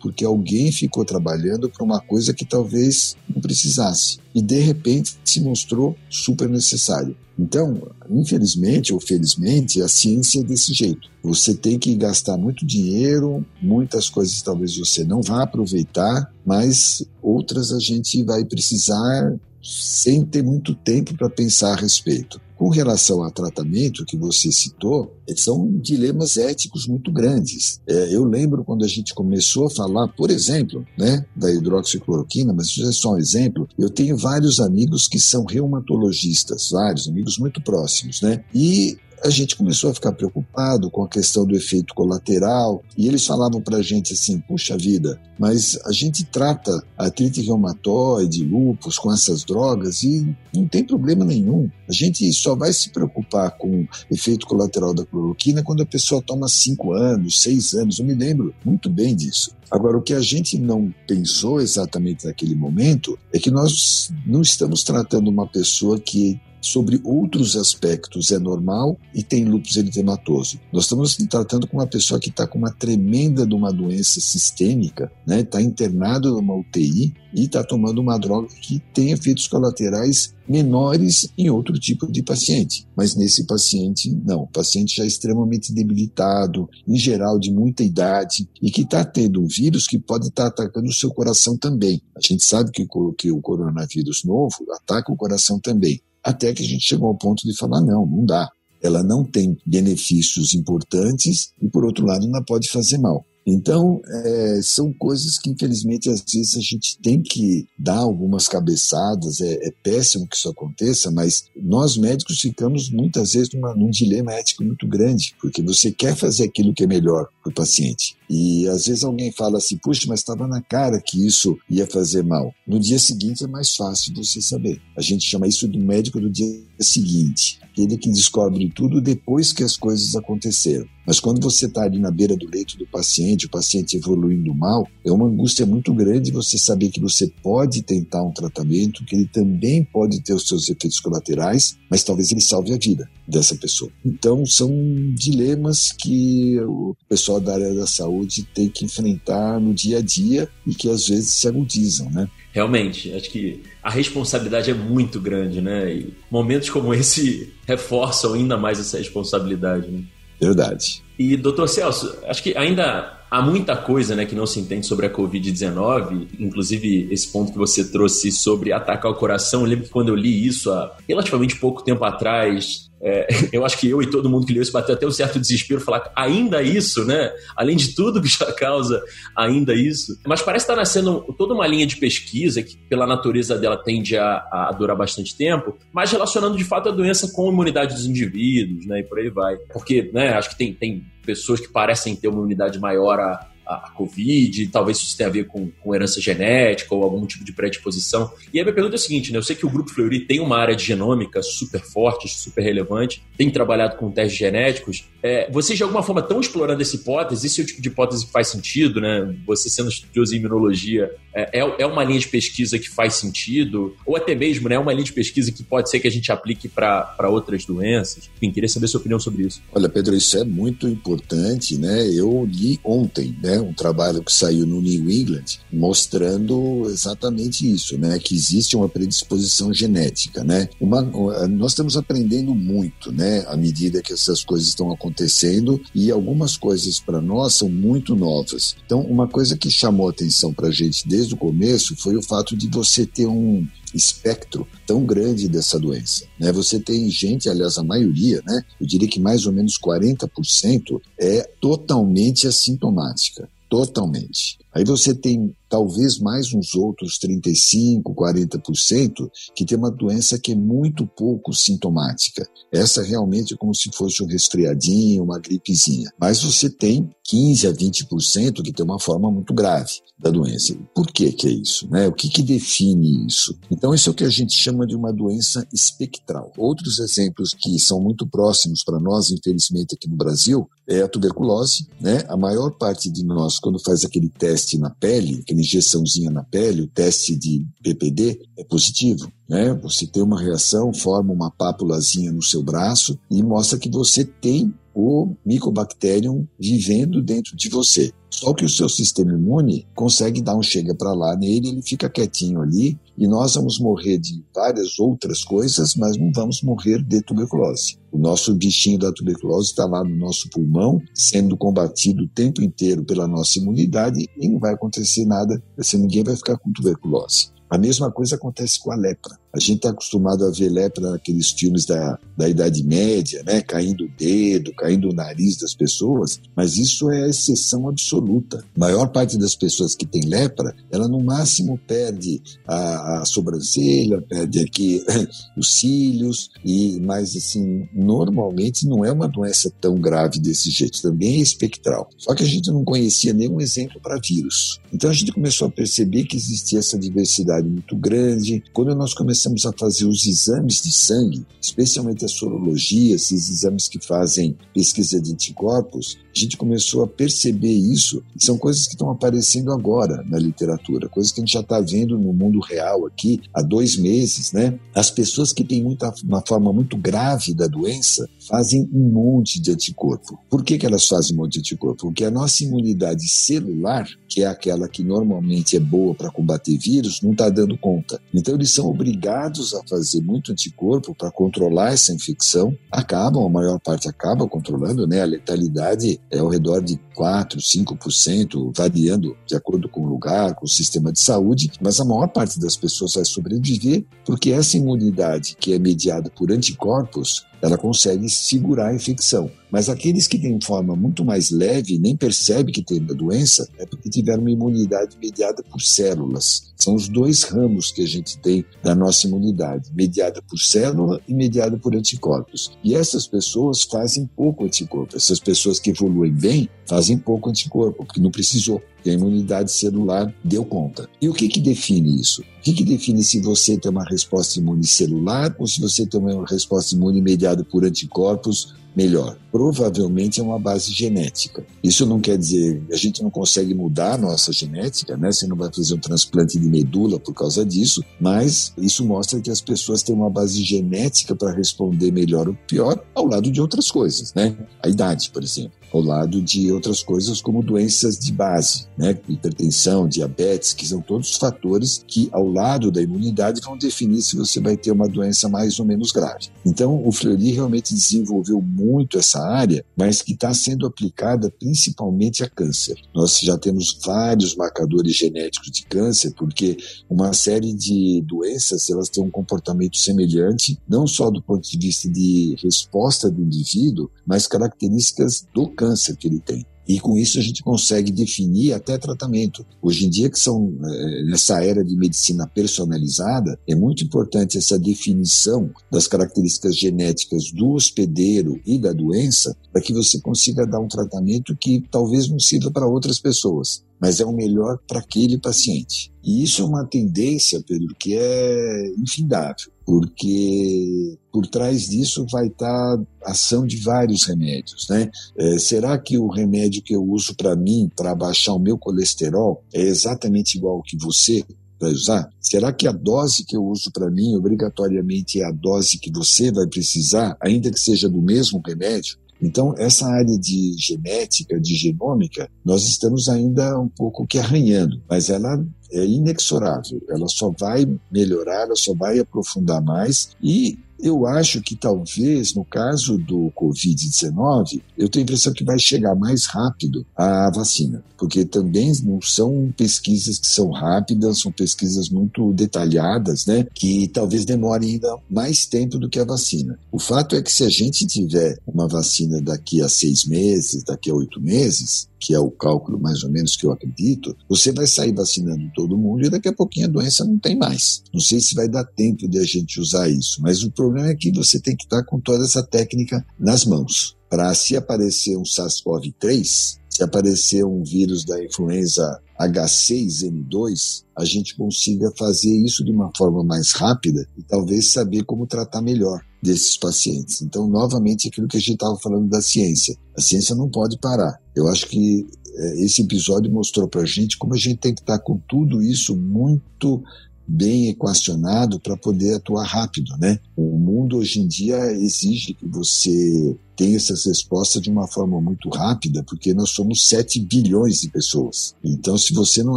porque alguém ficou trabalhando para uma coisa que talvez não precisasse e de repente se mostrou super necessário. Então, infelizmente ou felizmente, a ciência é desse jeito. Você tem que gastar muito dinheiro, muitas coisas talvez você não vá aproveitar, mas outras a gente vai precisar sem ter muito tempo para pensar a respeito. Com relação ao tratamento que você citou, são dilemas éticos muito grandes. É, eu lembro quando a gente começou a falar, por exemplo, né, da hidroxicloroquina, mas isso é só um exemplo. Eu tenho vários amigos que são reumatologistas, vários amigos muito próximos, né? E a gente começou a ficar preocupado com a questão do efeito colateral e eles falavam para a gente assim, puxa vida, mas a gente trata artrite reumatoide, lúpus com essas drogas e não tem problema nenhum. A gente só vai se preocupar com efeito colateral da cloroquina quando a pessoa toma cinco anos, seis anos, eu me lembro muito bem disso. Agora, o que a gente não pensou exatamente naquele momento é que nós não estamos tratando uma pessoa que sobre outros aspectos é normal e tem lúpus eritematoso. Nós estamos tratando com uma pessoa que está com uma tremenda de uma doença sistêmica, né? Está internado numa UTI e está tomando uma droga que tem efeitos colaterais menores em outro tipo de paciente. Mas nesse paciente, não. Paciente já é extremamente debilitado, em geral de muita idade, e que está tendo um vírus que pode estar tá atacando o seu coração também. A gente sabe que, que o coronavírus novo ataca o coração também até que a gente chegou ao ponto de falar: não, não dá. Ela não tem benefícios importantes e, por outro lado, não pode fazer mal. Então, é, são coisas que, infelizmente, às vezes a gente tem que dar algumas cabeçadas. É, é péssimo que isso aconteça, mas nós médicos ficamos muitas vezes numa, num dilema ético muito grande, porque você quer fazer aquilo que é melhor para o paciente. E às vezes alguém fala assim, puxa, mas estava na cara que isso ia fazer mal. No dia seguinte é mais fácil você saber. A gente chama isso do médico do dia seguinte aquele que descobre tudo depois que as coisas aconteceram. Mas quando você está ali na beira do leito do paciente, o paciente evoluindo mal, é uma angústia muito grande você saber que você pode tentar um tratamento, que ele também pode ter os seus efeitos colaterais, mas talvez ele salve a vida dessa pessoa. Então, são dilemas que o pessoal da área da saúde tem que enfrentar no dia a dia e que às vezes se agudizam, né? Realmente, acho que a responsabilidade é muito grande, né? E momentos como esse reforçam ainda mais essa responsabilidade, né? Verdade. E, doutor Celso, acho que ainda há muita coisa né, que não se entende sobre a Covid-19, inclusive esse ponto que você trouxe sobre atacar o coração. Eu lembro que quando eu li isso há relativamente pouco tempo atrás, é, eu acho que eu e todo mundo que leu isso bateu até um certo desespero, falar ainda isso, né? Além de tudo que já causa ainda isso. Mas parece estar nascendo toda uma linha de pesquisa que, pela natureza dela, tende a, a durar bastante tempo, mas relacionando de fato a doença com a imunidade dos indivíduos, né? E por aí vai. Porque, né, acho que tem, tem pessoas que parecem ter uma imunidade maior a, a, Covid, talvez isso tenha a ver com, com herança genética ou algum tipo de predisposição. E a minha pergunta é a seguinte, né? Eu sei que o Grupo Fleury tem uma área de genômica super forte, super relevante, tem trabalhado com testes genéticos. É, vocês de alguma forma estão explorando essa hipótese? Esse é o tipo de hipótese que faz sentido, né? Você sendo estudioso em imunologia, é, é, é uma linha de pesquisa que faz sentido? Ou até mesmo, né, uma linha de pesquisa que pode ser que a gente aplique para outras doenças? Enfim, queria saber sua opinião sobre isso. Olha, Pedro, isso é muito importante, né? Eu li ontem, né? Um trabalho que saiu no New England mostrando exatamente isso, né? Que existe uma predisposição genética, né? Uma, nós estamos aprendendo muito, né? À medida que essas coisas estão acontecendo e algumas coisas para nós são muito novas. Então, uma coisa que chamou atenção para a gente desde o começo foi o fato de você ter um espectro tão grande dessa doença. Né? Você tem gente, aliás, a maioria, né? eu diria que mais ou menos 40% é totalmente assintomática. Totalmente. Aí você tem talvez mais uns outros 35, 40% que tem uma doença que é muito pouco sintomática. Essa realmente é como se fosse um resfriadinho, uma gripezinha. Mas você tem 15 a 20% que tem uma forma muito grave da doença. Por que que é isso? Né? O que, que define isso? Então, isso é o que a gente chama de uma doença espectral. Outros exemplos que são muito próximos para nós, infelizmente, aqui no Brasil, é a tuberculose. Né? A maior parte de nós, quando faz aquele teste na pele, aquela injeçãozinha na pele, o teste de PPD, é positivo. Né? Você tem uma reação, forma uma pápulazinha no seu braço e mostra que você tem o Mycobacterium vivendo dentro de você. Só que o seu sistema imune consegue dar um chega para lá nele, ele fica quietinho ali e nós vamos morrer de várias outras coisas, mas não vamos morrer de tuberculose. O nosso bichinho da tuberculose está lá no nosso pulmão, sendo combatido o tempo inteiro pela nossa imunidade e não vai acontecer nada, assim, ninguém vai ficar com tuberculose. A mesma coisa acontece com a lepra. A gente está acostumado a ver lepra naqueles filmes da, da Idade Média, né? Caindo o dedo, caindo o nariz das pessoas, mas isso é a exceção absoluta. A maior parte das pessoas que tem lepra, ela no máximo perde a, a sobrancelha, perde aqui os cílios, e mas assim, normalmente não é uma doença tão grave desse jeito, também é espectral. Só que a gente não conhecia nenhum exemplo para vírus. Então a gente começou a perceber que existia essa diversidade muito grande. Quando nós começamos a fazer os exames de sangue, especialmente as sorologias, esses exames que fazem pesquisa de anticorpos, a gente começou a perceber isso. São coisas que estão aparecendo agora na literatura, coisas que a gente já está vendo no mundo real aqui há dois meses, né? As pessoas que têm muita, uma forma muito grave da doença fazem um monte de anticorpo. Por que, que elas fazem um monte de anticorpo? Porque a nossa imunidade celular, que é aquela que normalmente é boa para combater vírus, não está dando conta. Então eles são obrigados a fazer muito anticorpo para controlar essa infecção. Acabam, a maior parte acaba controlando, né? A letalidade é ao redor de 4, 5%, variando de acordo com o lugar, com o sistema de saúde, mas a maior parte das pessoas vai sobreviver porque essa imunidade que é mediada por anticorpos ela consegue segurar a infecção. Mas aqueles que têm forma muito mais leve nem percebem que tem a doença é porque tiveram uma imunidade mediada por células. São os dois ramos que a gente tem da nossa imunidade, mediada por célula e mediada por anticorpos. E essas pessoas fazem pouco anticorpo. Essas pessoas que evoluem bem fazem pouco anticorpo, porque não precisou que a imunidade celular deu conta. E o que, que define isso? O que, que define se você tem uma resposta imune celular ou se você tem uma resposta imune mediada por anticorpos melhor. Provavelmente é uma base genética. Isso não quer dizer a gente não consegue mudar a nossa genética, né? Você não vai fazer um transplante de medula por causa disso, mas isso mostra que as pessoas têm uma base genética para responder melhor ou pior ao lado de outras coisas, né? A idade, por exemplo ao lado de outras coisas como doenças de base, né? hipertensão, diabetes, que são todos fatores que, ao lado da imunidade, vão definir se você vai ter uma doença mais ou menos grave. Então, o Fleury realmente desenvolveu muito essa área, mas que está sendo aplicada principalmente a câncer. Nós já temos vários marcadores genéticos de câncer, porque uma série de doenças elas têm um comportamento semelhante, não só do ponto de vista de resposta do indivíduo, mas características do câncer que ele tem. E com isso a gente consegue definir até tratamento. Hoje em dia, que são eh, nessa era de medicina personalizada, é muito importante essa definição das características genéticas do hospedeiro e da doença, para que você consiga dar um tratamento que talvez não sirva para outras pessoas mas é o melhor para aquele paciente. E isso é uma tendência, Pedro, que é infindável, porque por trás disso vai estar a ação de vários remédios, né? É, será que o remédio que eu uso para mim, para baixar o meu colesterol, é exatamente igual ao que você vai usar? Será que a dose que eu uso para mim, obrigatoriamente, é a dose que você vai precisar, ainda que seja do mesmo remédio? Então, essa área de genética, de genômica, nós estamos ainda um pouco que arranhando, mas ela é inexorável, ela só vai melhorar, ela só vai aprofundar mais e eu acho que talvez no caso do Covid-19, eu tenho a impressão que vai chegar mais rápido a vacina, porque também não são pesquisas que são rápidas, são pesquisas muito detalhadas, né? Que talvez demorem ainda mais tempo do que a vacina. O fato é que se a gente tiver uma vacina daqui a seis meses, daqui a oito meses, que é o cálculo mais ou menos que eu acredito, você vai sair vacinando todo mundo e daqui a pouquinho a doença não tem mais. Não sei se vai dar tempo de a gente usar isso, mas o problema é que você tem que estar com toda essa técnica nas mãos. Para se aparecer um SARS-CoV-3, se aparecer um vírus da influenza H6N2, a gente consiga fazer isso de uma forma mais rápida e talvez saber como tratar melhor desses pacientes. Então, novamente, aquilo que a gente estava falando da ciência. A ciência não pode parar. Eu acho que é, esse episódio mostrou para a gente como a gente tem que estar tá com tudo isso muito bem equacionado para poder atuar rápido, né? O mundo hoje em dia exige que você tenha essas respostas de uma forma muito rápida, porque nós somos 7 bilhões de pessoas. Então, se você não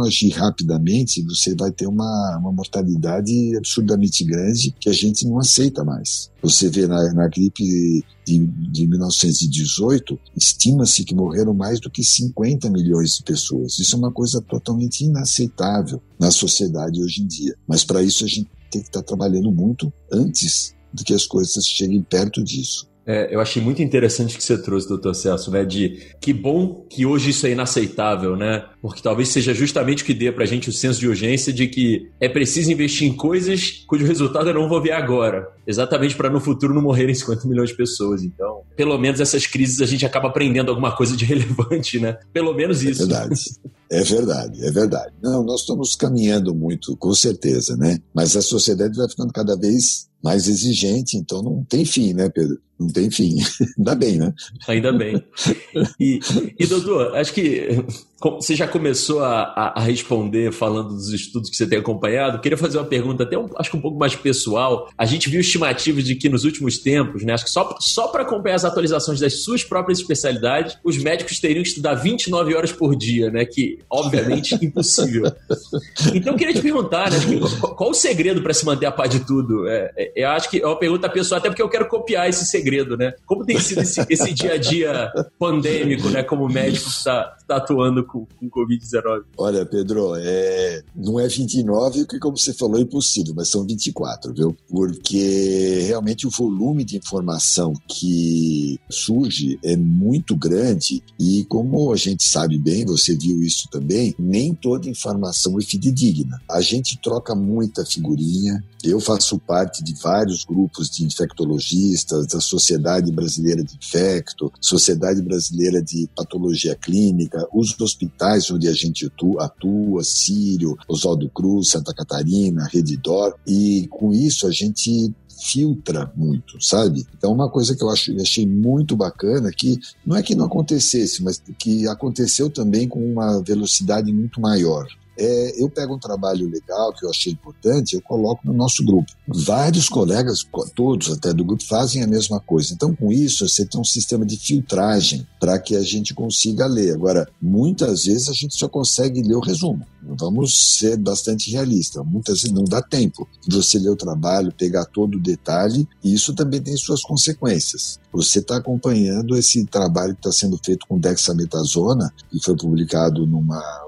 agir rapidamente, você vai ter uma, uma mortalidade absurdamente grande que a gente não aceita mais. Você vê na, na gripe de, de 1918, estima-se que morreram mais do que 50 milhões de pessoas. Isso é uma coisa totalmente inaceitável na sociedade hoje em dia. Mas para isso a gente tem que estar trabalhando muito antes de que as coisas cheguem perto disso. É, eu achei muito interessante que você trouxe, doutor Celso, né? De que bom que hoje isso é inaceitável, né? Porque talvez seja justamente o que dê pra gente o senso de urgência de que é preciso investir em coisas cujo resultado eu não vou ver agora. Exatamente para no futuro não morrerem 50 milhões de pessoas. Então, pelo menos essas crises a gente acaba aprendendo alguma coisa de relevante, né? Pelo menos isso. É verdade. É verdade, é verdade. Não, nós estamos caminhando muito, com certeza, né? Mas a sociedade vai ficando cada vez mais exigente, então não tem fim, né, Pedro? Não tem fim. Ainda bem, né? Ainda bem. E, e doutor, acho que você já começou a, a, responder falando dos estudos que você tem acompanhado. Queria fazer uma pergunta, até um, acho que um pouco mais pessoal. A gente viu estimativas de que nos últimos tempos, né, acho que só, só para acompanhar as atualizações das suas próprias especialidades, os médicos teriam que estudar 29 horas por dia, né? Que, obviamente, impossível. Então, eu queria te perguntar, né, qual, qual o segredo para se manter a par de tudo? É, é, eu acho que é uma pergunta pessoal, até porque eu quero copiar esse segredo, né? Como tem sido esse, esse dia a dia pandêmico, né? Como médico está tá atuando com, com Covid-19? Olha, Pedro, é, não é 29, que como você falou, é impossível, mas são 24, viu? Porque realmente o volume de informação que surge é muito grande e como a gente sabe bem, você viu isso também, nem toda informação é fidedigna. A gente troca muita figurinha, eu faço parte de vários grupos de infectologistas, da Sociedade Brasileira de Infecto, Sociedade Brasileira de Patologia Clínica, os hospitais onde a gente atua, Sírio, Oswaldo Cruz, Santa Catarina, Redidor, e com isso a gente filtra muito, sabe? Então, uma coisa que eu acho, achei muito bacana que não é que não acontecesse, mas que aconteceu também com uma velocidade muito maior é, eu pego um trabalho legal que eu achei importante, eu coloco no nosso grupo. Vários colegas, todos até do grupo, fazem a mesma coisa. Então, com isso, você tem um sistema de filtragem para que a gente consiga ler. Agora, muitas vezes a gente só consegue ler o resumo. Vamos ser bastante realistas. Muitas vezes não dá tempo de você ler o trabalho, pegar todo o detalhe, e isso também tem suas consequências. Você está acompanhando esse trabalho que está sendo feito com dexametasona, que foi publicado numa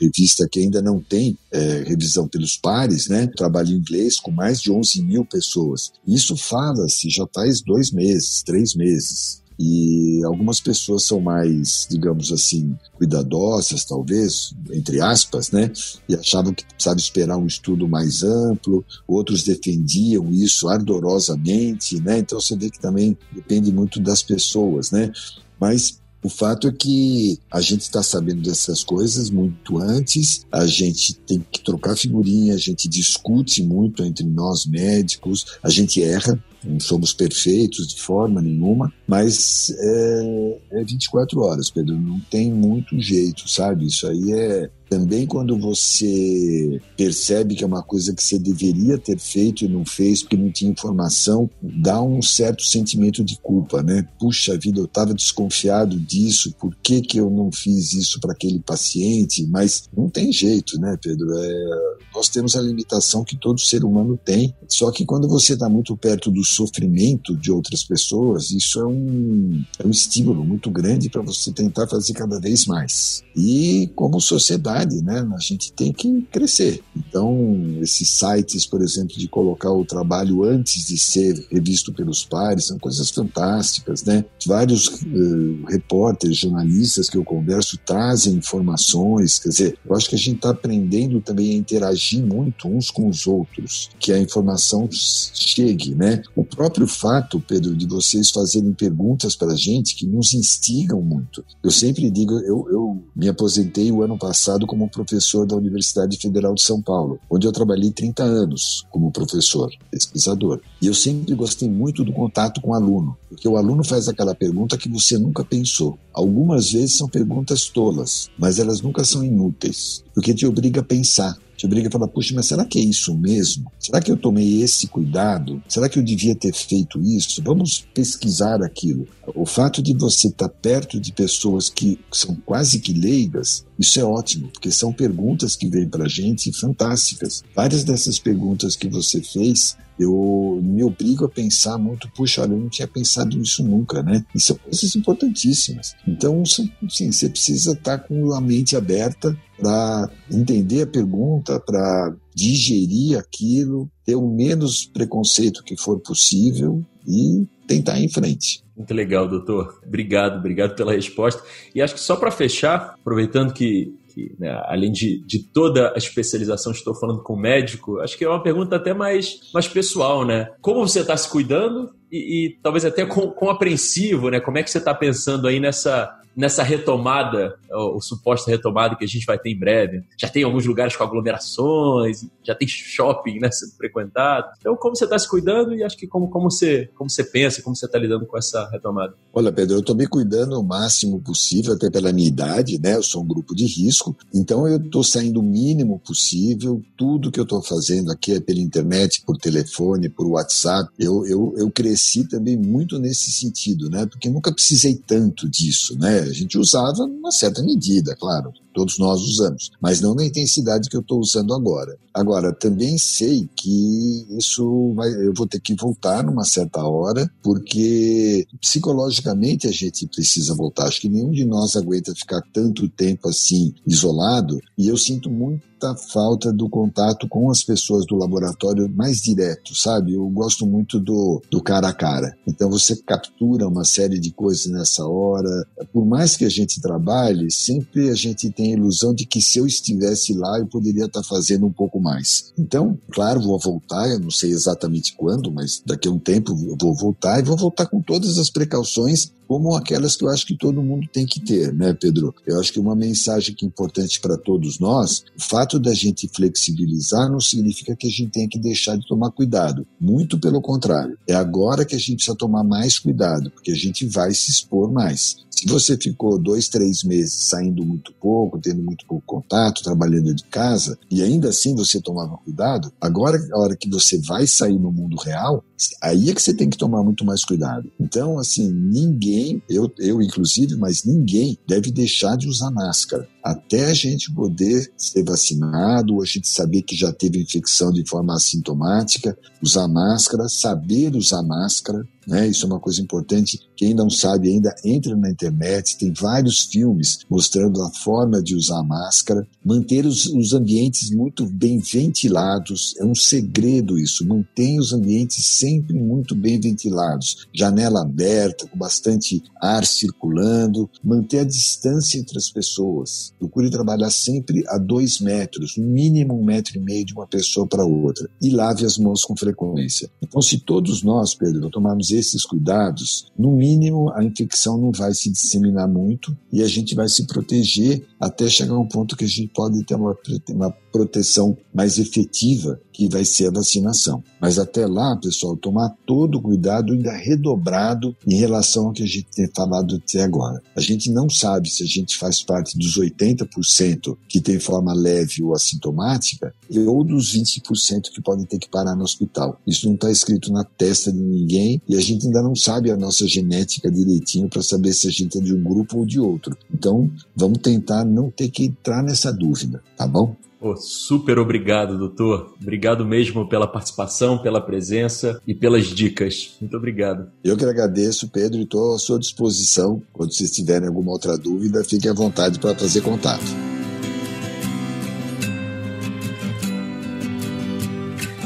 revista que ainda não tem é, revisão pelos pares, né? Trabalho em inglês com mais de 11 mil pessoas. Isso fala-se já faz dois meses, três meses. E algumas pessoas são mais, digamos assim, cuidadosas, talvez, entre aspas, né? E achavam que precisava esperar um estudo mais amplo, outros defendiam isso ardorosamente, né? Então você vê que também depende muito das pessoas, né? Mas o fato é que a gente está sabendo dessas coisas muito antes, a gente tem que trocar figurinha, a gente discute muito entre nós médicos, a gente erra, não somos perfeitos de forma nenhuma, mas é, é 24 horas, Pedro, não tem muito jeito, sabe? Isso aí é, também quando você percebe que é uma coisa que você deveria ter feito e não fez porque não tinha informação, dá um certo sentimento de culpa, né? Puxa vida, eu estava desconfiado disso, por que, que eu não fiz isso para aquele paciente? Mas não tem jeito, né, Pedro? É, nós temos a limitação que todo ser humano tem, só que quando você está muito perto do sofrimento de outras pessoas, isso é um, é um estímulo muito grande para você tentar fazer cada vez mais. E como sociedade, né? A gente tem que crescer. Então, esses sites, por exemplo, de colocar o trabalho antes de ser revisto pelos pares, são coisas fantásticas, né? Vários uh, repórteres, jornalistas que eu converso trazem informações, quer dizer, eu acho que a gente está aprendendo também a interagir muito uns com os outros, que a informação chegue, né? O próprio fato, Pedro, de vocês fazerem perguntas para a gente que nos instigam muito. Eu sempre digo, eu, eu me aposentei o ano passado como professor da Universidade Federal de São Paulo, onde eu trabalhei 30 anos como professor, pesquisador. E eu sempre gostei muito do contato com o aluno, porque o aluno faz aquela pergunta que você nunca pensou. Algumas vezes são perguntas tolas, mas elas nunca são inúteis, porque te obriga a pensar te obriga a falar, puxa, mas será que é isso mesmo? Será que eu tomei esse cuidado? Será que eu devia ter feito isso? Vamos pesquisar aquilo. O fato de você estar perto de pessoas que são quase que leigas, isso é ótimo, porque são perguntas que vêm para a gente fantásticas. Várias dessas perguntas que você fez eu me obrigo a pensar muito, puxa, olha, eu não tinha pensado nisso nunca, né? E são coisas importantíssimas. Então, sim, você precisa estar com a mente aberta para entender a pergunta, para digerir aquilo, ter o menos preconceito que for possível e tentar ir em frente. Muito legal, doutor. Obrigado, obrigado pela resposta. E acho que só para fechar, aproveitando que, que né, além de, de toda a especialização, estou falando com médico, acho que é uma pergunta até mais, mais pessoal, né? Como você está se cuidando e, e, talvez até com, com apreensivo, né? Como é que você está pensando aí nessa nessa retomada, ou, suposta retomada que a gente vai ter em breve. Já tem alguns lugares com aglomerações, já tem shopping né, sendo frequentado. Então, como você está se cuidando e acho que como, como, você, como você pensa, como você está lidando com essa retomada? Olha, Pedro, eu estou me cuidando o máximo possível, até pela minha idade, né? Eu sou um grupo de risco, então eu estou saindo o mínimo possível. Tudo que eu estou fazendo aqui é pela internet, por telefone, por WhatsApp. Eu, eu, eu cresci também muito nesse sentido, né? Porque nunca precisei tanto disso, né? A gente usava numa certa medida, claro todos nós usamos, mas não na intensidade que eu estou usando agora. Agora, também sei que isso vai, eu vou ter que voltar numa certa hora, porque psicologicamente a gente precisa voltar. Acho que nenhum de nós aguenta ficar tanto tempo assim isolado, e eu sinto muita falta do contato com as pessoas do laboratório mais direto, sabe? Eu gosto muito do, do cara a cara. Então você captura uma série de coisas nessa hora. Por mais que a gente trabalhe, sempre a gente tem tem a ilusão de que se eu estivesse lá eu poderia estar fazendo um pouco mais. Então, claro, vou voltar, eu não sei exatamente quando, mas daqui a um tempo eu vou voltar e vou voltar com todas as precauções como aquelas que eu acho que todo mundo tem que ter, né, Pedro? Eu acho que uma mensagem que é importante para todos nós, o fato da gente flexibilizar não significa que a gente tenha que deixar de tomar cuidado. Muito pelo contrário. É agora que a gente precisa tomar mais cuidado, porque a gente vai se expor mais. Se você ficou dois, três meses saindo muito pouco, tendo muito pouco contato, trabalhando de casa, e ainda assim você tomava cuidado, agora, a hora que você vai sair no mundo real, aí é que você tem que tomar muito mais cuidado. Então, assim, ninguém, eu, eu inclusive, mas ninguém deve deixar de usar máscara até a gente poder ser vacinado, ou a gente saber que já teve infecção de forma assintomática, usar máscara, saber usar máscara, né? Isso é uma coisa importante. Quem não sabe ainda, entra na internet, tem vários filmes mostrando a forma de usar máscara. Manter os, os ambientes muito bem ventilados é um segredo isso. Mantenha os ambientes sempre muito bem ventilados. Janela aberta, com bastante ar circulando. Manter a distância entre as pessoas Procure trabalhar sempre a dois metros, no mínimo um metro e meio de uma pessoa para outra. E lave as mãos com frequência. Então, se todos nós, Pedro, tomarmos esses cuidados, no mínimo a infecção não vai se disseminar muito e a gente vai se proteger até chegar a um ponto que a gente pode ter uma, uma proteção mais efetiva, que vai ser a vacinação. Mas até lá, pessoal, tomar todo o cuidado ainda redobrado em relação ao que a gente tem falado até agora. A gente não sabe se a gente faz parte dos 80% que tem forma leve ou assintomática ou dos 20% que podem ter que parar no hospital. Isso não está escrito na testa de ninguém e a gente ainda não sabe a nossa genética direitinho para saber se a gente é de um grupo ou de outro. Então, vamos tentar não ter que entrar nessa dúvida, tá bom? Oh, super obrigado, doutor. Obrigado mesmo pela participação, pela presença e pelas dicas. Muito obrigado. Eu que agradeço, Pedro, e estou à sua disposição. Quando vocês tiverem alguma outra dúvida, fiquem à vontade para fazer contato.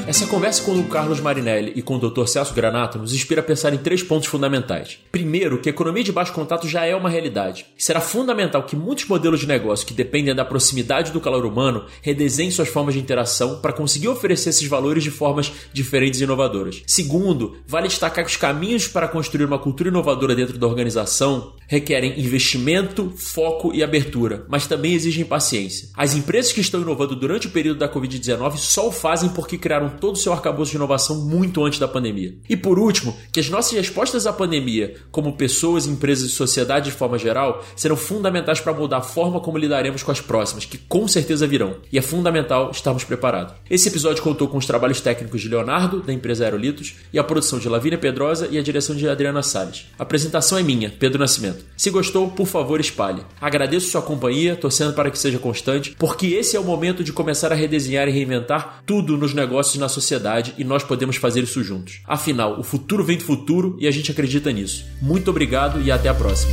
Essa conversa com o Carlos Marinelli e com o Dr. Celso Granato nos inspira a pensar em três pontos fundamentais. Primeiro, que a economia de baixo contato já é uma realidade. Será fundamental que muitos modelos de negócio que dependem da proximidade do calor humano redesenhem suas formas de interação para conseguir oferecer esses valores de formas diferentes e inovadoras. Segundo, vale destacar que os caminhos para construir uma cultura inovadora dentro da organização requerem investimento, foco e abertura, mas também exigem paciência. As empresas que estão inovando durante o período da Covid-19 só o fazem porque criaram todo o seu arcabouço de inovação muito antes da pandemia. E por último, que as nossas respostas à pandemia, como pessoas, empresas e sociedade de forma geral, serão fundamentais para mudar a forma como lidaremos com as próximas, que com certeza virão. E é fundamental estarmos preparados. Esse episódio contou com os trabalhos técnicos de Leonardo, da empresa Aerolitos, e a produção de Lavínia Pedrosa e a direção de Adriana Salles. A apresentação é minha, Pedro Nascimento. Se gostou, por favor, espalhe. Agradeço sua companhia, torcendo para que seja constante, porque esse é o momento de começar a redesenhar e reinventar tudo nos negócios na na sociedade e nós podemos fazer isso juntos. Afinal, o futuro vem do futuro e a gente acredita nisso. Muito obrigado e até a próxima.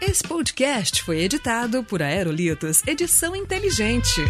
Esse podcast foi editado por Aerolitos Edição Inteligente.